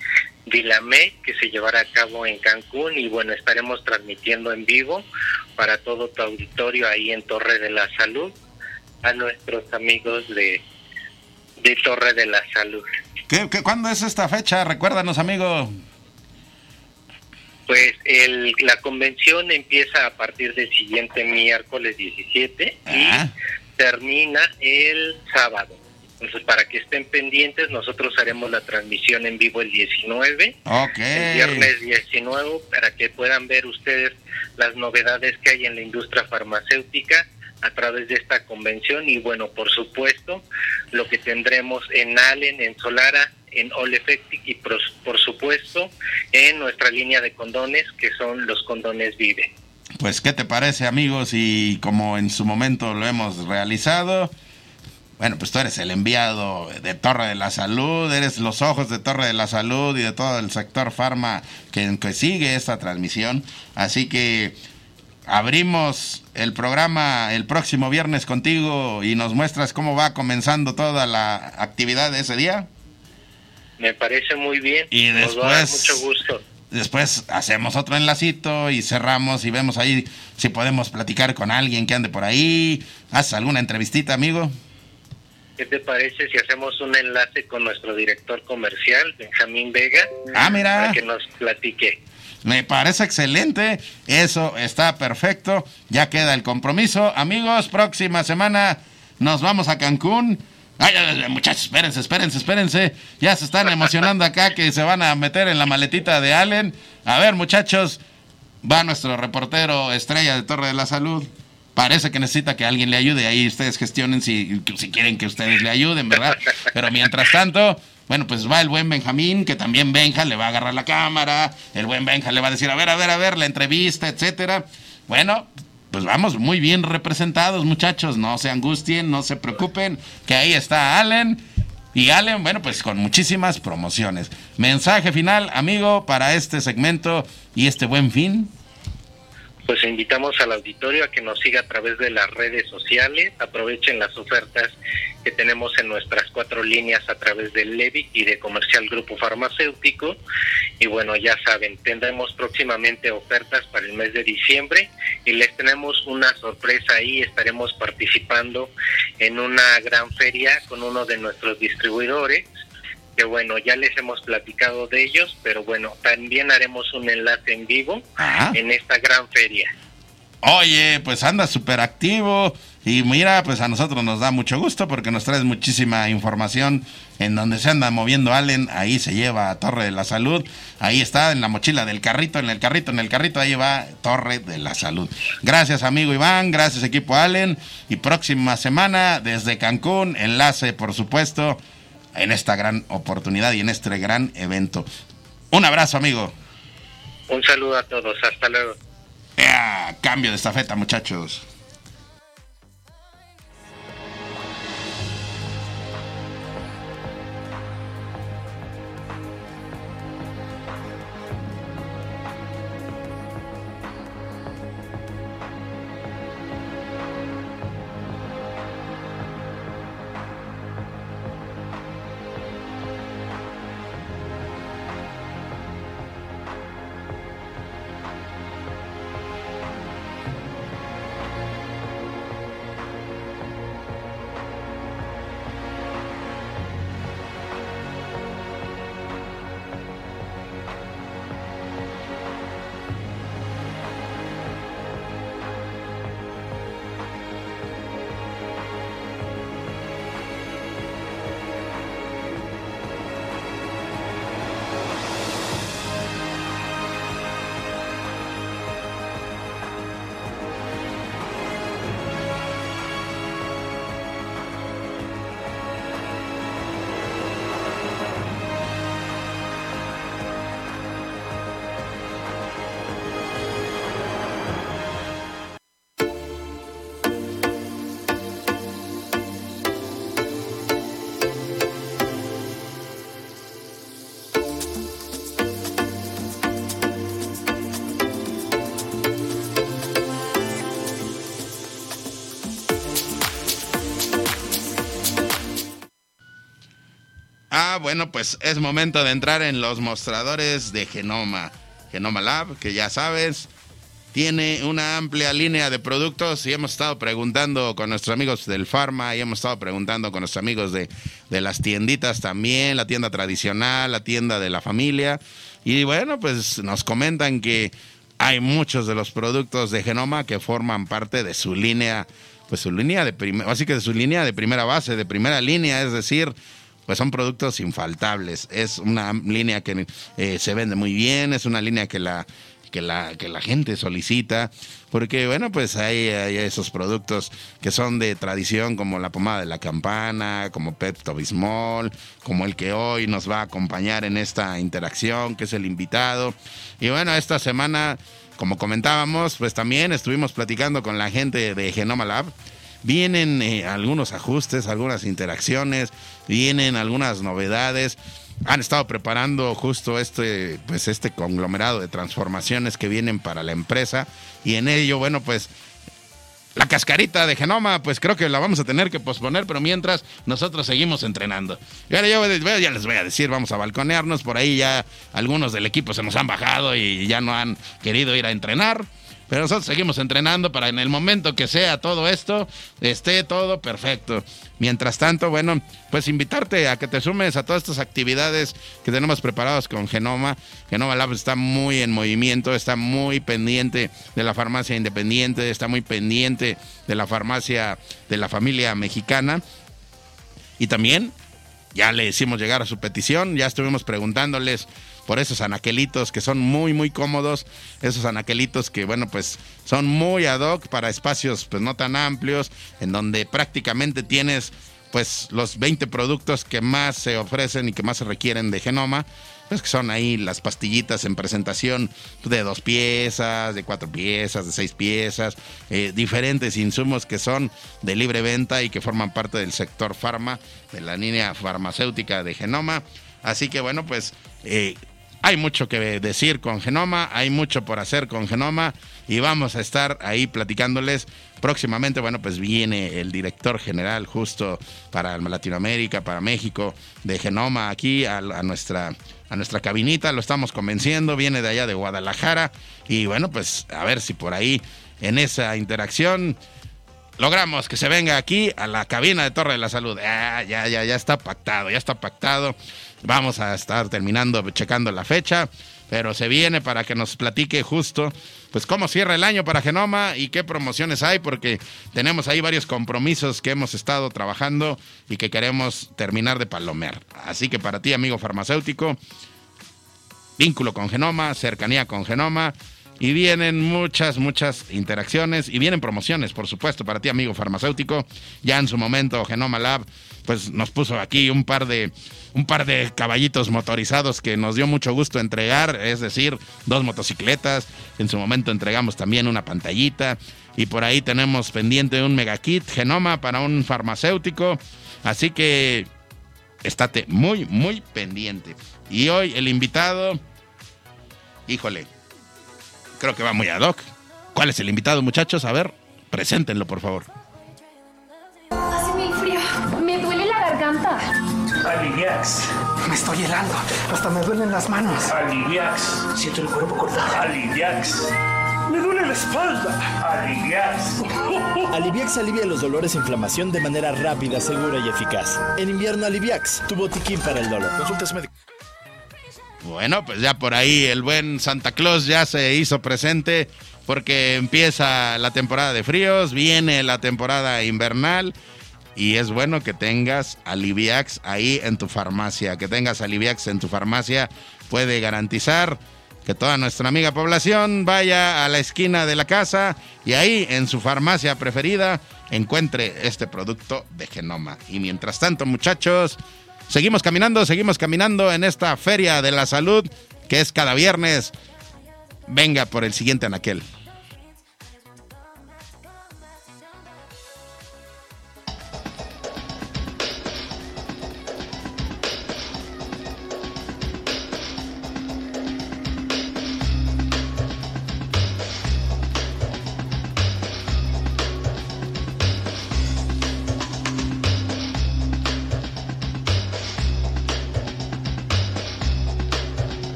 D: Dilamé, que se llevará a cabo en Cancún y bueno, estaremos transmitiendo en vivo para todo tu auditorio ahí en Torre de la Salud a nuestros amigos de, de Torre de la Salud.
A: ¿Qué, cuándo es esta fecha? Recuérdanos, amigo.
D: Pues el, la convención empieza a partir del siguiente miércoles 17 y ah. termina el sábado. Entonces, para que estén pendientes, nosotros haremos la transmisión en vivo el 19, el viernes 19, para que puedan ver ustedes las novedades que hay en la industria farmacéutica a través de esta convención y bueno, por supuesto, lo que tendremos en Allen, en Solara, en All Effective y por, por supuesto en nuestra línea de condones que son los condones Vive.
A: Pues, ¿qué te parece, amigos? Y como en su momento lo hemos realizado, bueno, pues tú eres el enviado de Torre de la Salud, eres los ojos de Torre de la Salud y de todo el sector farma que, que sigue esta transmisión. Así que abrimos el programa el próximo viernes contigo y nos muestras cómo va comenzando toda la actividad de ese día.
D: Me parece muy bien.
A: Y después,
D: mucho gusto.
A: Después hacemos otro enlacito y cerramos y vemos ahí si podemos platicar con alguien que ande por ahí. ¿Haces alguna entrevistita, amigo?
D: ¿Qué te parece si hacemos un enlace con nuestro director comercial, Benjamín Vega?
A: Ah, mira.
D: Para que nos platique.
A: Me parece excelente. Eso está perfecto. Ya queda el compromiso. Amigos, próxima semana nos vamos a Cancún. Ay, muchachos, espérense, espérense, espérense. Ya se están emocionando acá que se van a meter en la maletita de Allen. A ver, muchachos, va nuestro reportero estrella de Torre de la Salud parece que necesita que alguien le ayude. Ahí ustedes gestionen si, si quieren que ustedes le ayuden, ¿verdad? Pero mientras tanto, bueno, pues va el buen Benjamín, que también Benja le va a agarrar la cámara. El buen Benja le va a decir, a ver, a ver, a ver, la entrevista, etcétera. Bueno, pues vamos muy bien representados, muchachos. No se angustien, no se preocupen, que ahí está Allen. Y Allen, bueno, pues con muchísimas promociones. Mensaje final, amigo, para este segmento y este buen fin
D: pues invitamos al auditorio a que nos siga a través de las redes sociales, aprovechen las ofertas que tenemos en nuestras cuatro líneas a través del Levi y de Comercial Grupo Farmacéutico. Y bueno, ya saben, tendremos próximamente ofertas para el mes de diciembre y les tenemos una sorpresa ahí, estaremos participando en una gran feria con uno de nuestros distribuidores que bueno, ya les hemos platicado de ellos, pero bueno, también haremos un enlace en vivo en esta gran feria.
A: Oye, pues anda súper activo. Y mira, pues a nosotros nos da mucho gusto porque nos traes muchísima información en donde se anda moviendo Allen, ahí se lleva Torre de la Salud, ahí está en la mochila del carrito, en el carrito, en el carrito, ahí va Torre de la Salud. Gracias amigo Iván, gracias equipo Allen y próxima semana desde Cancún, enlace por supuesto en esta gran oportunidad y en este gran evento. Un abrazo amigo.
D: Un saludo a todos, hasta luego.
A: cambio de estafeta muchachos. Bueno, pues es momento de entrar en los mostradores de Genoma. Genoma Lab, que ya sabes, tiene una amplia línea de productos y hemos estado preguntando con nuestros amigos del Pharma y hemos estado preguntando con nuestros amigos de, de las tienditas también, la tienda tradicional, la tienda de la familia. Y bueno, pues nos comentan que hay muchos de los productos de Genoma que forman parte de su línea, pues su línea de primera, así que de su línea de primera base, de primera línea, es decir, pues son productos infaltables. Es una línea que eh, se vende muy bien, es una línea que la que la, que la gente solicita, porque bueno, pues hay, esos productos que son de tradición como la pomada de la campana, como Pepto Bismol, como el que hoy nos va a acompañar en esta interacción, que es el invitado. Y bueno, esta semana, como comentábamos, pues también estuvimos platicando con la gente de Genoma Lab Vienen eh, algunos ajustes, algunas interacciones, vienen algunas novedades. Han estado preparando justo este, pues este conglomerado de transformaciones que vienen para la empresa y en ello, bueno, pues la cascarita de Genoma, pues creo que la vamos a tener que posponer, pero mientras nosotros seguimos entrenando. Y ahora ya, ya, les voy a decir, vamos a balconearnos, por ahí ya algunos del equipo se nos han bajado y ya no han querido ir a entrenar. Pero nosotros seguimos entrenando para en el momento que sea todo esto, esté todo perfecto. Mientras tanto, bueno, pues invitarte a que te sumes a todas estas actividades que tenemos preparadas con Genoma. Genoma Lab está muy en movimiento, está muy pendiente de la farmacia independiente, está muy pendiente de la farmacia de la familia mexicana. Y también ya le hicimos llegar a su petición, ya estuvimos preguntándoles por esos anaquelitos que son muy, muy cómodos, esos anaquelitos que, bueno, pues son muy ad hoc para espacios pues no tan amplios, en donde prácticamente tienes pues los 20 productos que más se ofrecen y que más se requieren de genoma, pues que son ahí las pastillitas en presentación de dos piezas, de cuatro piezas, de seis piezas, eh, diferentes insumos que son de libre venta y que forman parte del sector farma, de la línea farmacéutica de genoma. Así que bueno, pues eh, hay mucho que decir con Genoma, hay mucho por hacer con Genoma y vamos a estar ahí platicándoles. Próximamente, bueno, pues viene el director general justo para Latinoamérica, para México, de Genoma aquí a, nuestra, a nuestra cabinita, lo estamos convenciendo, viene de allá de Guadalajara y bueno, pues a ver si por ahí en esa interacción logramos que se venga aquí a la cabina de Torre de la Salud. Ah, ya, ya, ya está pactado, ya está pactado. Vamos a estar terminando, checando la fecha. pero se viene para que nos platique justo pues cómo cierra el año para Genoma y qué promociones hay, porque tenemos ahí varios compromisos que hemos estado trabajando y que queremos terminar de palomear. Así que para ti, amigo farmacéutico, vínculo con Genoma, cercanía con Genoma. Y vienen muchas, muchas interacciones y vienen promociones, por supuesto, para ti, amigo farmacéutico. Ya en su momento, Genoma Lab, pues nos puso aquí un par de, un par de caballitos motorizados que nos dio mucho gusto entregar, es decir, dos motocicletas. En su momento entregamos también una pantallita. Y por ahí tenemos pendiente un mega kit Genoma para un farmacéutico. Así que estate muy, muy pendiente. Y hoy el invitado, híjole, creo que va muy ad hoc. ¿Cuál es el invitado, muchachos? A ver, preséntenlo, por favor.
E: Hace muy frío. Me duele la garganta.
F: Aliviax.
G: Me estoy helando. Hasta me duelen las manos.
F: Aliviax.
G: Siento el cuerpo cortado.
F: Aliviax. Me duele la espalda. Aliviax. *laughs*
H: Aliviax alivia los dolores e inflamación de manera rápida, segura y eficaz. En invierno, Aliviax, tu botiquín para el dolor. Consultas médicas.
A: Bueno, pues ya por ahí el buen Santa Claus ya se hizo presente porque empieza la temporada de fríos, viene la temporada invernal y es bueno que tengas Aliviax ahí en tu farmacia, que tengas Aliviax en tu farmacia puede garantizar que toda nuestra amiga población vaya a la esquina de la casa y ahí en su farmacia preferida encuentre este producto de Genoma. Y mientras tanto, muchachos, Seguimos caminando, seguimos caminando en esta feria de la salud que es cada viernes. Venga por el siguiente anaquel.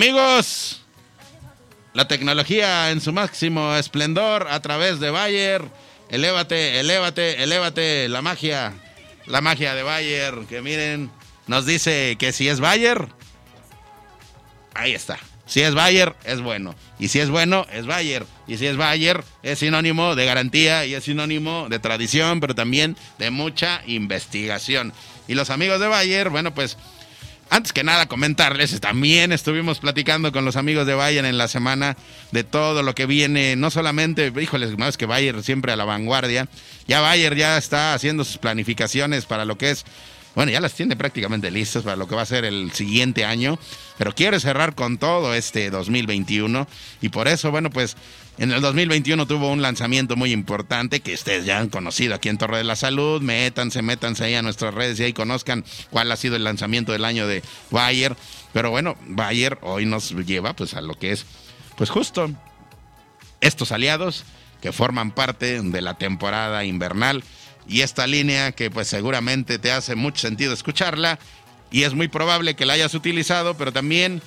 A: Amigos, la tecnología en su máximo esplendor a través de Bayer. Elévate, elévate, elévate. La magia, la magia de Bayer. Que miren, nos dice que si es Bayer, ahí está. Si es Bayer, es bueno. Y si es bueno, es Bayer. Y si es Bayer, es sinónimo de garantía y es sinónimo de tradición, pero también de mucha investigación. Y los amigos de Bayer, bueno, pues antes que nada, comentarles, también estuvimos platicando con los amigos de Bayern en la semana de todo lo que viene, no solamente, híjoles, es que Bayer siempre a la vanguardia, ya Bayer ya está haciendo sus planificaciones para lo que es, bueno, ya las tiene prácticamente listas para lo que va a ser el siguiente año, pero quiere cerrar con todo este 2021 y por eso, bueno, pues en el 2021 tuvo un lanzamiento muy importante que ustedes ya han conocido aquí en Torre de la Salud. Métanse, métanse ahí a nuestras redes y ahí conozcan cuál ha sido el lanzamiento del año de Bayer. Pero bueno, Bayer hoy nos lleva pues a lo que es, pues justo estos aliados que forman parte de la temporada invernal y esta línea que pues seguramente te hace mucho sentido escucharla y es muy probable que la hayas utilizado, pero también,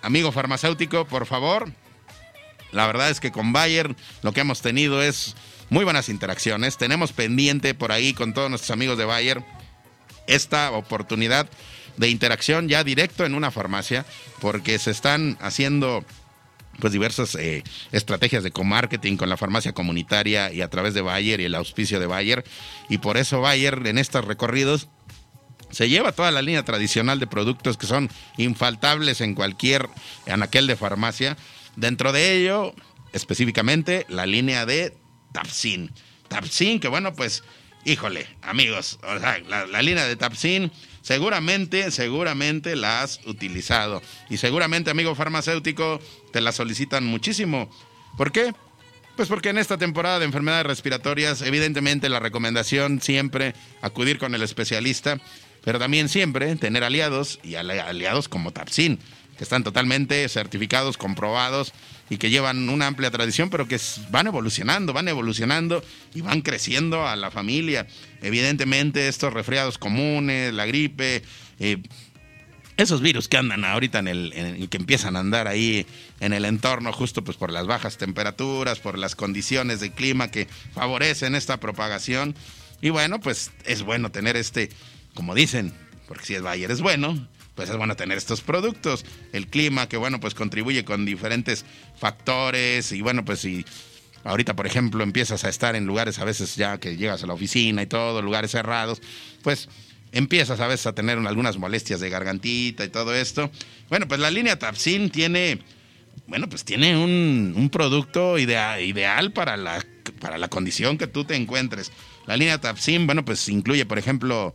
A: amigo farmacéutico, por favor, la verdad es que con Bayer lo que hemos tenido es muy buenas interacciones. Tenemos pendiente por ahí con todos nuestros amigos de Bayer esta oportunidad de interacción ya directo en una farmacia porque se están haciendo pues diversas eh, estrategias de comarketing con la farmacia comunitaria y a través de Bayer y el auspicio de Bayer y por eso Bayer en estos recorridos se lleva toda la línea tradicional de productos que son infaltables en cualquier anaquel de farmacia Dentro de ello, específicamente, la línea de Tapsin. Tapsin, que bueno, pues, híjole, amigos, o sea, la, línea de Tapsin, seguramente, seguramente la has utilizado. Y seguramente, amigo farmacéutico, te la solicitan muchísimo. ¿Por qué? Pues porque en esta temporada de enfermedades respiratorias, evidentemente la recomendación siempre acudir con el especialista, pero también siempre tener aliados y aliados como Tapsin que están totalmente certificados, comprobados y que llevan una amplia tradición, pero que van evolucionando, van evolucionando y van creciendo a la familia. Evidentemente estos resfriados comunes, la gripe, eh, esos virus que andan ahorita en el y que empiezan a andar ahí en el entorno justo pues por las bajas temperaturas, por las condiciones de clima que favorecen esta propagación. Y bueno, pues es bueno tener este, como dicen, porque si es Bayer es bueno, pues es bueno tener estos productos. El clima que bueno, pues contribuye con diferentes factores y bueno, pues si ahorita por ejemplo empiezas a estar en lugares a veces ya que llegas a la oficina y todo, lugares cerrados, pues empiezas a veces a tener algunas molestias de gargantita y todo esto. Bueno, pues la línea Tapsin tiene, bueno, pues tiene un, producto ideal para la, para la condición que tú te encuentres. La línea Tapsin, bueno, pues incluye, por ejemplo,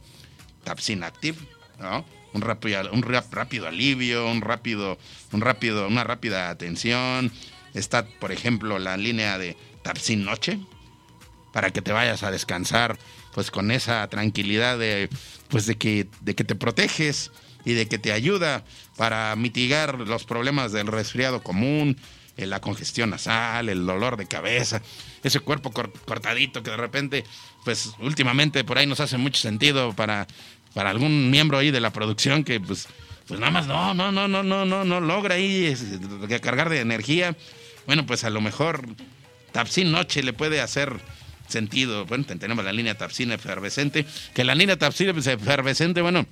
A: Tapsin Active, ¿no? Un rápido, un rápido alivio, un rápido, un rápido, una rápida atención. Está, por ejemplo, la línea de Tapsin Noche, para que te vayas a descansar pues con esa tranquilidad de pues de que de que te proteges y de que te ayuda para mitigar los problemas del resfriado común, eh, la congestión nasal, el dolor de cabeza, ese cuerpo cortadito que de repente pues últimamente por ahí nos hace mucho sentido para para algún miembro ahí de la producción que pues pues nada más no, no, no, no, no, no, no logra ahí cargar de energía. Bueno, pues a lo mejor Tapsin Noche le puede hacer sentido. Bueno, tenemos la línea Tapsina efervescente, que la línea Tapsina efervescente, bueno,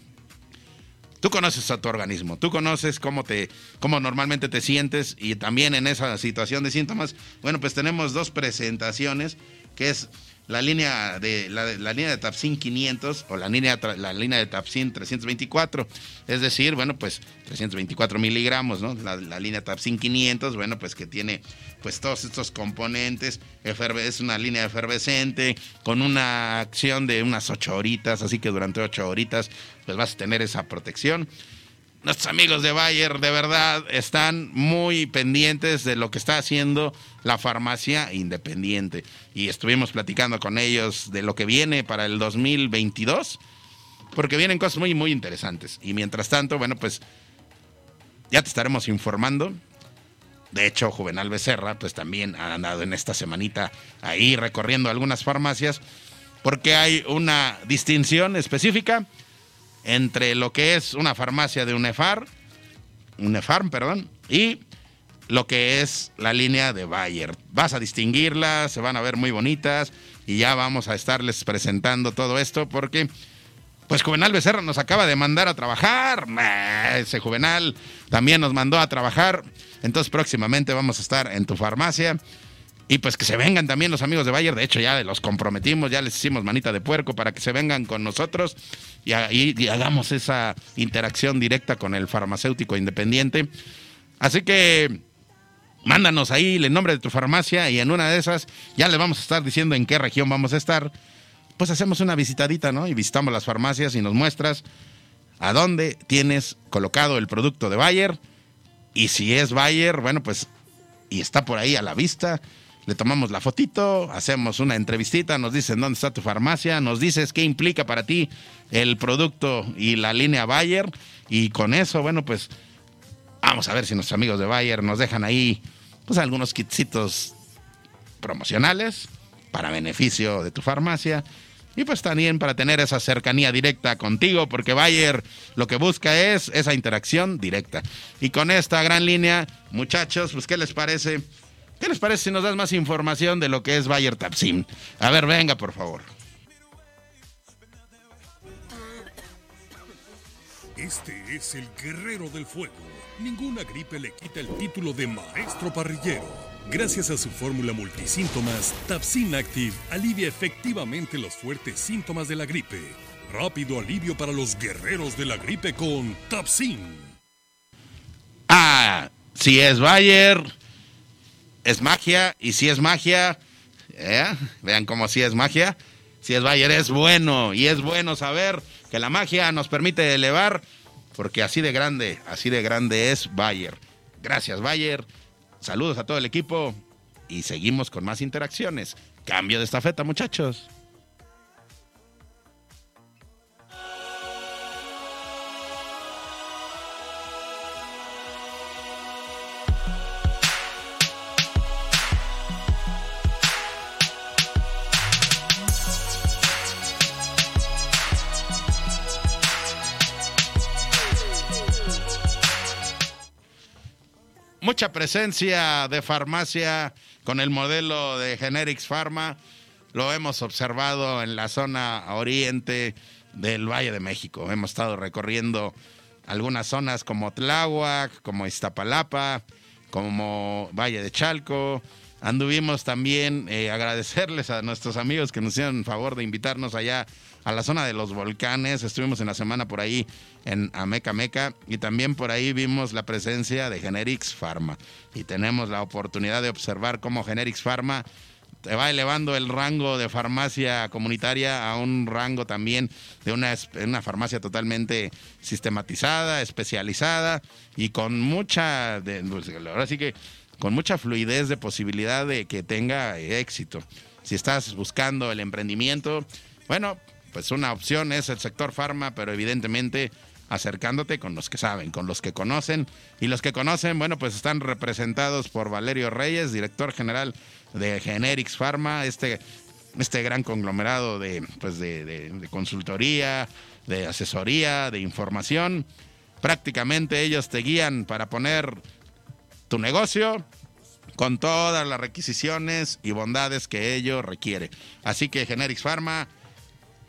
A: tú conoces a tu organismo, tú conoces cómo te, cómo normalmente te sientes y también en esa situación de síntomas, bueno, pues tenemos dos presentaciones, que es la línea de la, línea de Tapsin 500 o la línea la línea de Tapsin 324 es decir bueno pues 324 miligramos no la, línea Tapsin 500 bueno pues que tiene pues todos estos componentes es una línea efervescente con una acción de unas 8 horitas así que durante 8 horitas pues vas a tener esa protección nuestros amigos de Bayer de verdad están muy pendientes de lo que está haciendo la farmacia independiente. Y estuvimos platicando con ellos de lo que viene para el 2022, porque vienen cosas muy, muy interesantes. Y mientras tanto, bueno, pues ya te estaremos informando. De hecho, Juvenal Becerra, pues también ha andado en esta semanita ahí recorriendo algunas farmacias, porque hay una distinción específica entre lo que es una farmacia de UNEFAR, UNEFARM, perdón, y lo que es la línea de Bayer. Vas a distinguirlas, se van a ver muy bonitas y ya vamos a estarles presentando todo esto porque pues Juvenal Becerra nos acaba de mandar a trabajar. Ese Juvenal también nos mandó a trabajar. Entonces próximamente vamos a estar en tu farmacia y pues que se vengan también los amigos de Bayer. De hecho, ya los comprometimos, ya les hicimos manita de puerco para que se vengan con nosotros y, hagamos esa interacción directa con el farmacéutico independiente. Así que mándanos ahí el nombre de tu farmacia y en una de esas ya les vamos a estar diciendo en qué región vamos a estar. Pues hacemos una visitadita, ¿no? Y visitamos las farmacias y nos muestras a dónde tienes colocado el producto de Bayer. Y si es Bayer, bueno, pues y está por ahí a la vista, le tomamos la fotito, hacemos una entrevistita, nos dicen dónde está tu farmacia, nos dices qué implica para ti el producto y la línea Bayer y con eso, bueno, pues vamos a ver si nuestros amigos de Bayer nos dejan ahí pues algunos kitsitos promocionales para beneficio de tu farmacia y pues también para tener esa cercanía directa contigo, porque Bayer lo que busca es esa interacción directa. Y con esta gran línea, muchachos, pues ¿qué les parece? ¿Qué les parece si nos das más información de lo que es Bayer Tapsim? A ver, venga, por favor.
I: Este es el guerrero del fuego. Ninguna gripe le quita el título de maestro parrillero. Gracias a su fórmula multisíntomas, Tapsin Active alivia efectivamente los fuertes síntomas de la gripe. Rápido alivio para los guerreros de la gripe con Tapsin.
A: Ah, si es Bayer es magia y si es magia, ¿eh? vean cómo si es magia, si es Bayer es bueno y es bueno saber que la magia nos permite elevar porque así de grande, así de grande es Bayer. Gracias Bayer, saludos a todo el equipo y seguimos con más interacciones. Cambio de estafeta muchachos. Mucha presencia de farmacia con el modelo de Generics Pharma. Lo hemos observado en la zona oriente del Valle de México. Hemos estado recorriendo algunas zonas como Tláhuac, como Iztapalapa, como Valle de Chalco. Anduvimos también eh, agradecerles a nuestros amigos que nos hicieron favor de invitarnos allá a la zona de los volcanes. Estuvimos en la semana por ahí en Ameca Meca y también por ahí vimos la presencia de Generics Pharma. Y tenemos la oportunidad de observar cómo Generics Pharma va elevando el rango de farmacia comunitaria a un rango también de una, una farmacia totalmente sistematizada, especializada y con mucha, de, pues, ahora sí que con mucha fluidez de posibilidad de que tenga éxito. Si estás buscando el emprendimiento, bueno, pues una opción es el sector farma, pero evidentemente acercándote con los que saben, con los que conocen. Y los que conocen, bueno, pues están representados por Valerio Reyes, director general de Generics Pharma, este, este gran conglomerado de, pues de, de consultoría, de asesoría, de información. Prácticamente ellos te guían para poner tu negocio con todas las requisiciones y bondades que ello requiere. Así que Generics Pharma,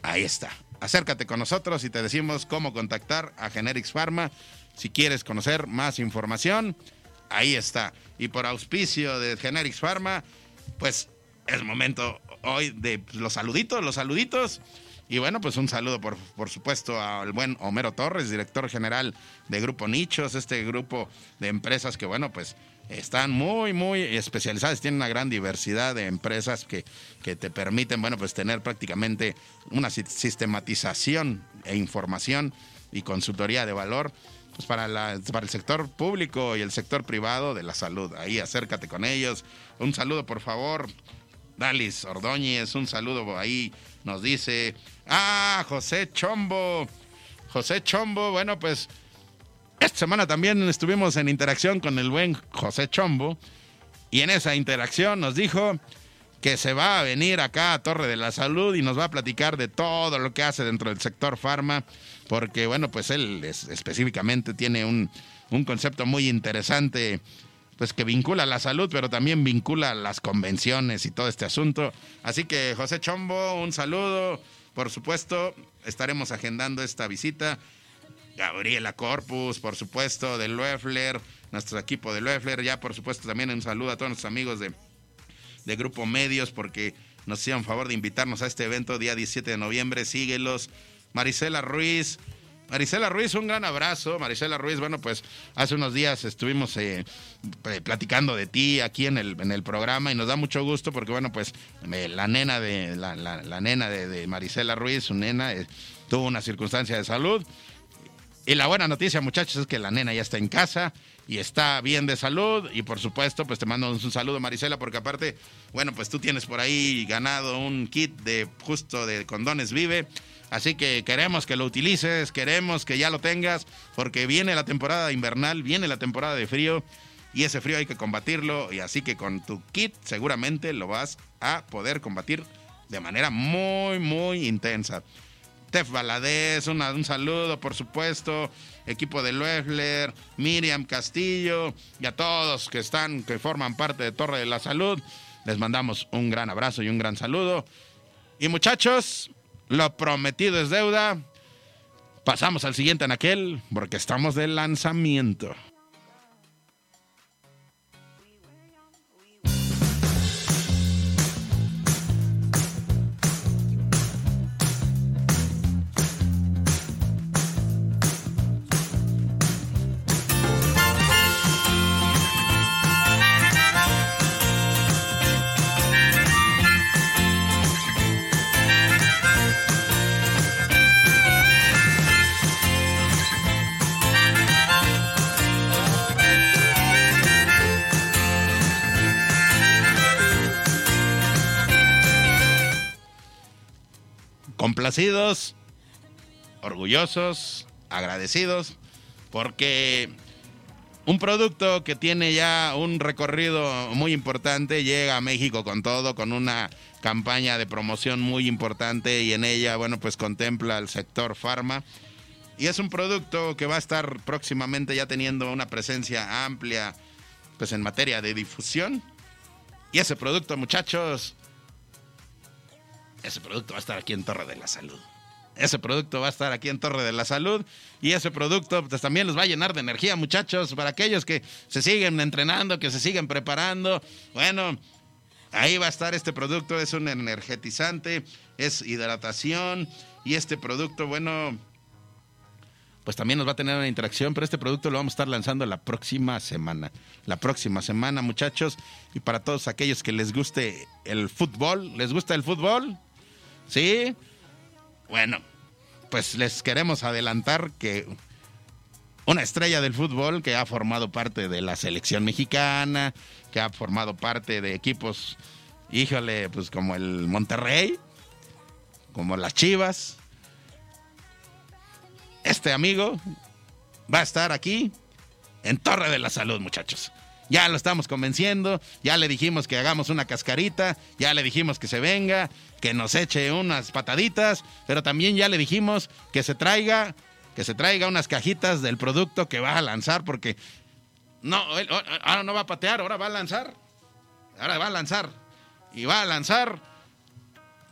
A: ahí está. Acércate con nosotros y te decimos cómo contactar a Generics Pharma. Si quieres conocer más información, ahí está. Y por auspicio de Generics Pharma, pues es momento hoy de los saluditos, los saluditos. Y bueno, pues un saludo por, por supuesto al buen Homero Torres, director general de Grupo Nichos, este grupo de empresas que bueno, pues están muy, muy especializadas, tienen una gran diversidad de empresas que, que te permiten, bueno, pues tener prácticamente una sistematización e información y consultoría de valor pues para, la, para el sector público y el sector privado de la salud. Ahí acércate con ellos. Un saludo, por favor. Dalis Ordóñez, un saludo ahí nos dice. Ah, José Chombo. José Chombo, bueno, pues esta semana también estuvimos en interacción con el buen José Chombo y en esa interacción nos dijo que se va a venir acá a Torre de la Salud y nos va a platicar de todo lo que hace dentro del sector farma, porque bueno, pues él específicamente tiene un, un concepto muy interesante pues que vincula la salud, pero también vincula las convenciones y todo este asunto. Así que José Chombo, un saludo. Por supuesto, estaremos agendando esta visita. Gabriela Corpus, por supuesto, de Loeffler, nuestro equipo de Loeffler. Ya, por supuesto, también un saludo a todos nuestros amigos de, de Grupo Medios, porque nos hicieron favor de invitarnos a este evento día 17 de noviembre. Síguelos. Marisela Ruiz. Marisela Ruiz, un gran abrazo. Marisela Ruiz, bueno, pues hace unos días estuvimos eh, platicando de ti aquí en el, en el programa y nos da mucho gusto porque, bueno, pues la nena de la, la, nena de, Marisela Ruiz, su nena, eh, tuvo una circunstancia de salud y la buena noticia, muchachos, es que la nena ya está en casa y está bien de salud. Y por supuesto, pues te mando un saludo, Marisela, porque aparte, bueno, pues tú tienes por ahí ganado un kit de justo de condones Vive. Así que queremos que lo utilices, queremos que ya lo tengas, porque viene la temporada invernal, viene la temporada de frío y ese frío hay que combatirlo. Y así que con tu kit seguramente lo vas a poder combatir de manera muy, muy intensa. Tef Valadez, un saludo, por supuesto. Equipo de Loeffler, Miriam Castillo y a todos que están, que forman parte de Torre de la Salud. Les mandamos un gran abrazo y un gran saludo. Y muchachos, lo prometido es deuda. Pasamos al siguiente en aquel, porque estamos de lanzamiento. Complacidos, orgullosos, agradecidos, porque un producto que tiene ya un recorrido muy importante llega a México con todo, con una campaña de promoción muy importante y en ella, bueno, pues contempla el sector farma. Y es un producto que va a estar próximamente ya teniendo una presencia amplia pues en materia de difusión. Y ese producto, muchachos, ese producto va a estar aquí en Torre de la Salud. Ese producto va a estar aquí en Torre de la Salud y ese producto pues, también los va a llenar de energía, muchachos, para aquellos que se siguen entrenando, que se siguen preparando. Bueno, ahí va a estar este producto, es un energetizante, es hidratación y este producto, bueno, pues también nos va a tener una interacción, pero este producto lo vamos a estar lanzando la próxima semana. La próxima semana, muchachos, y para todos aquellos que les guste el fútbol, ¿les gusta el fútbol? ¿Sí? Bueno, pues les queremos adelantar que una estrella del fútbol que ha formado parte de la selección mexicana, que ha formado parte de equipos, híjole, pues como el Monterrey, como las Chivas. Este amigo va a estar aquí en Torre de la Salud, muchachos. Ya lo estamos convenciendo, ya le dijimos que hagamos una cascarita, ya le dijimos que se venga, que nos eche unas pataditas, pero también ya le dijimos que se traiga, que se traiga unas cajitas del producto que va a lanzar, porque no, él, ahora no va a patear, ahora va a lanzar, ahora va a lanzar, y va a lanzar,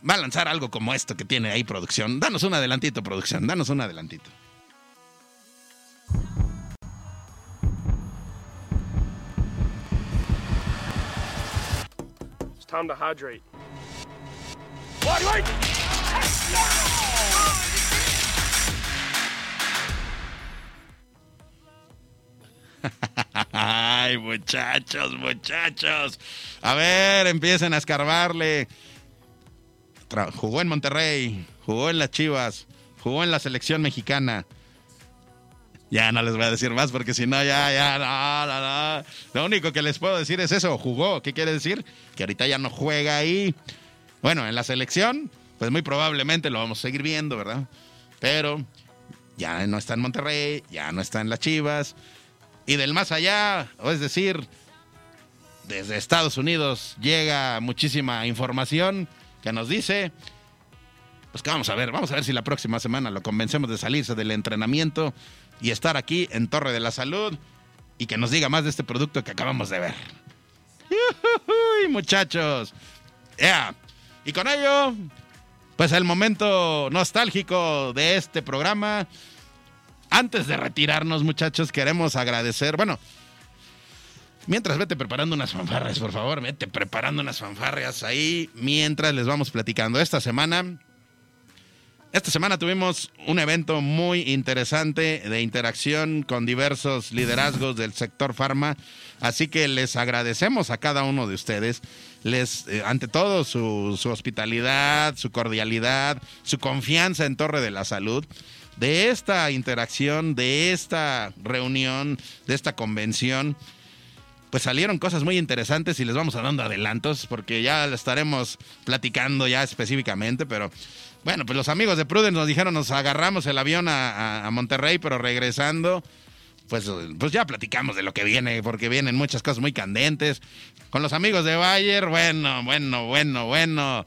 A: va a lanzar algo como esto que tiene ahí producción. Danos un adelantito, producción, danos un adelantito.
F: time to hydrate. *laughs*
A: Ay, muchachos, muchachos. A ver, empiecen a escarbarle. jugó en Monterrey, jugó en las Chivas, jugó en la selección mexicana. Ya no les voy a decir más porque si no, ya, ya, no, no, no. Lo único que les puedo decir es eso, jugó. ¿Qué quiere decir? Que ahorita ya no juega ahí. Bueno, en la selección, pues muy probablemente lo vamos a seguir viendo, ¿verdad? Pero ya no está en Monterrey, ya no está en las Chivas. Y del más allá, o es decir, desde Estados Unidos llega muchísima información que nos dice, pues que vamos a ver, vamos a ver si la próxima semana lo convencemos de salirse del entrenamiento y estar aquí en Torre de la Salud y que nos diga más de este producto que acabamos de ver. *laughs* muchachos. Y con ello, pues el momento nostálgico de este programa. Antes de retirarnos, muchachos, queremos agradecer, bueno, mientras vete preparando unas fanfarrias, por favor, vete preparando unas fanfarrias ahí mientras les vamos platicando. Esta semana esta semana tuvimos un evento muy interesante de interacción con diversos liderazgos del sector farma, así que les agradecemos a cada uno de ustedes, les eh, ante todo su, su hospitalidad, su cordialidad, su confianza en Torre de la Salud. De esta interacción, de esta reunión, de esta convención, pues salieron cosas muy interesantes y les vamos dando adelantos porque ya estaremos platicando ya específicamente, pero bueno, pues los amigos de Prudence nos dijeron, nos agarramos el avión a, Monterrey, pero regresando, pues, pues ya platicamos de lo que viene, porque vienen muchas cosas muy candentes. Con los amigos de Bayer, bueno, bueno, bueno, bueno.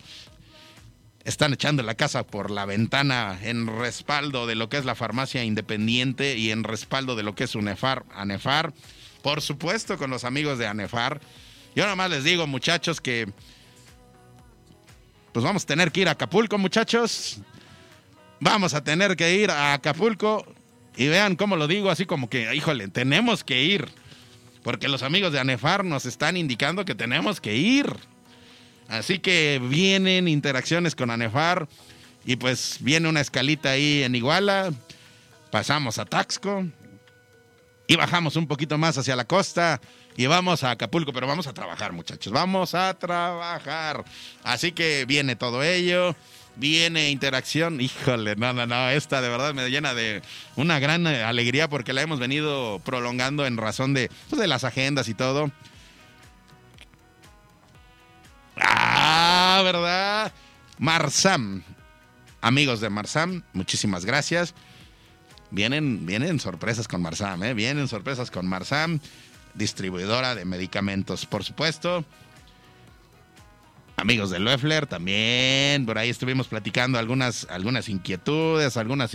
A: Están echando la casa por la ventana en respaldo de lo que es la farmacia independiente y en respaldo de lo que es UNEFAR, ANEFAR. Por supuesto, con los amigos de ANEFAR. Yo nada más les digo, muchachos, que pues vamos a tener que ir a Acapulco, muchachos. Vamos a tener que ir a Acapulco. Y vean cómo lo digo, así como que, híjole, tenemos que ir. Porque los amigos de ANEFAR nos están indicando que tenemos que ir. Así que vienen interacciones con ANEFAR. Y pues viene una escalita ahí en Iguala. Pasamos a Taxco. Y bajamos un poquito más hacia la costa y vamos a Acapulco, pero vamos a trabajar, muchachos. Vamos a trabajar. Así que viene todo ello. Viene interacción, híjole, no, no, no, esta de verdad me llena de una gran alegría porque la hemos venido prolongando en razón de, pues, de las agendas y todo. Ah, ¿verdad? Marsam, amigos de Marsam, muchísimas gracias. Vienen, vienen sorpresas con Marsam, ¿eh? Vienen sorpresas con Marsam distribuidora de medicamentos, por supuesto. Amigos de Loeffler también, por ahí estuvimos platicando algunas, algunas inquietudes, algunas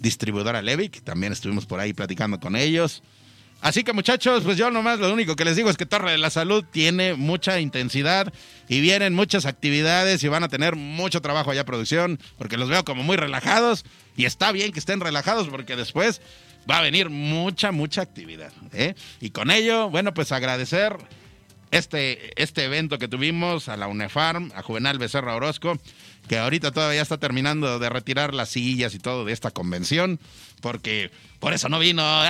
A: distribuidora Levic, también estuvimos por ahí platicando con ellos. Así que muchachos, pues yo nomás lo único que les digo es que Torre de la Salud tiene mucha intensidad y vienen muchas actividades y van a tener mucho trabajo allá producción, porque los veo como muy relajados y está bien que estén relajados porque después va a venir mucha, mucha actividad. ¿eh? Y con ello, bueno, pues agradecer este, este evento que tuvimos a la UNEFARM, a Juvenal Becerra Orozco, que ahorita todavía está terminando de retirar las sillas y todo de esta convención, porque por eso no vino. *laughs*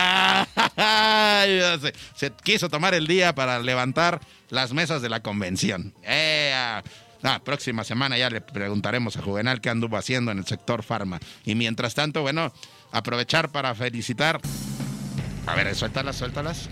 A: Se, se, quiso tomar el día para levantar las mesas de la convención. Eh, ah, próxima semana ya le preguntaremos a Juvenal qué anduvo haciendo en el sector farma. Y mientras tanto, bueno, aprovechar para felicitar. A ver, suéltalas, suéltalas.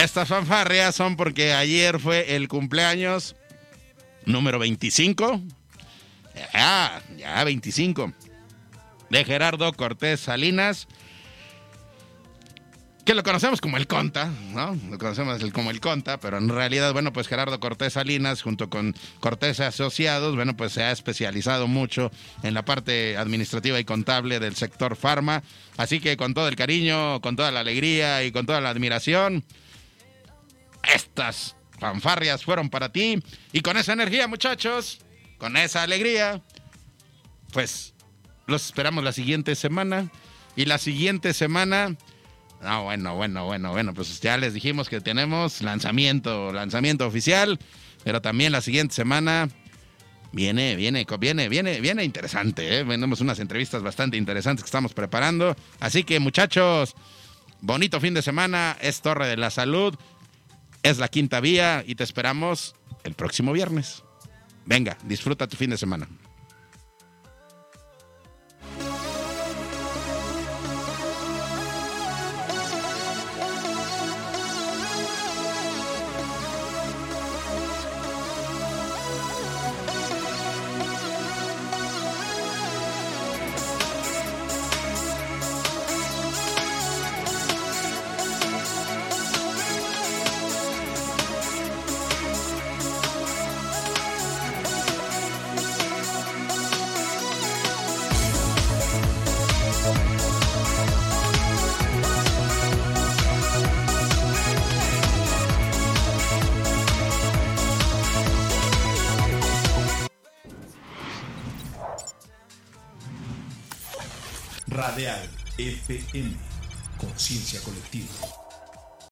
A: Estas fanfarrias son porque ayer fue el cumpleaños número 25. Ah, ya 25. De Gerardo Cortés Salinas. Que lo conocemos como el Conta, ¿no? Lo conocemos como el Conta, pero en realidad, bueno, pues Gerardo Cortés Salinas, junto con Cortés Asociados, bueno, pues se ha especializado mucho en la parte administrativa y contable del sector farma. Así que con todo el cariño, con toda la alegría y con toda la admiración, estas fanfarrias fueron para ti. Y con esa energía, muchachos, con esa alegría, pues los esperamos la siguiente semana. Y la siguiente semana, no, bueno, bueno, bueno, bueno, pues ya les dijimos que tenemos lanzamiento, lanzamiento oficial. Pero también la siguiente semana viene, viene, viene, viene, viene interesante. ¿eh? Unas entrevistas bastante interesantes que estamos preparando. Así que, muchachos, bonito fin de semana. Es Torre de la Salud es la quinta vía y te esperamos el próximo viernes. Venga, disfruta tu fin de semana.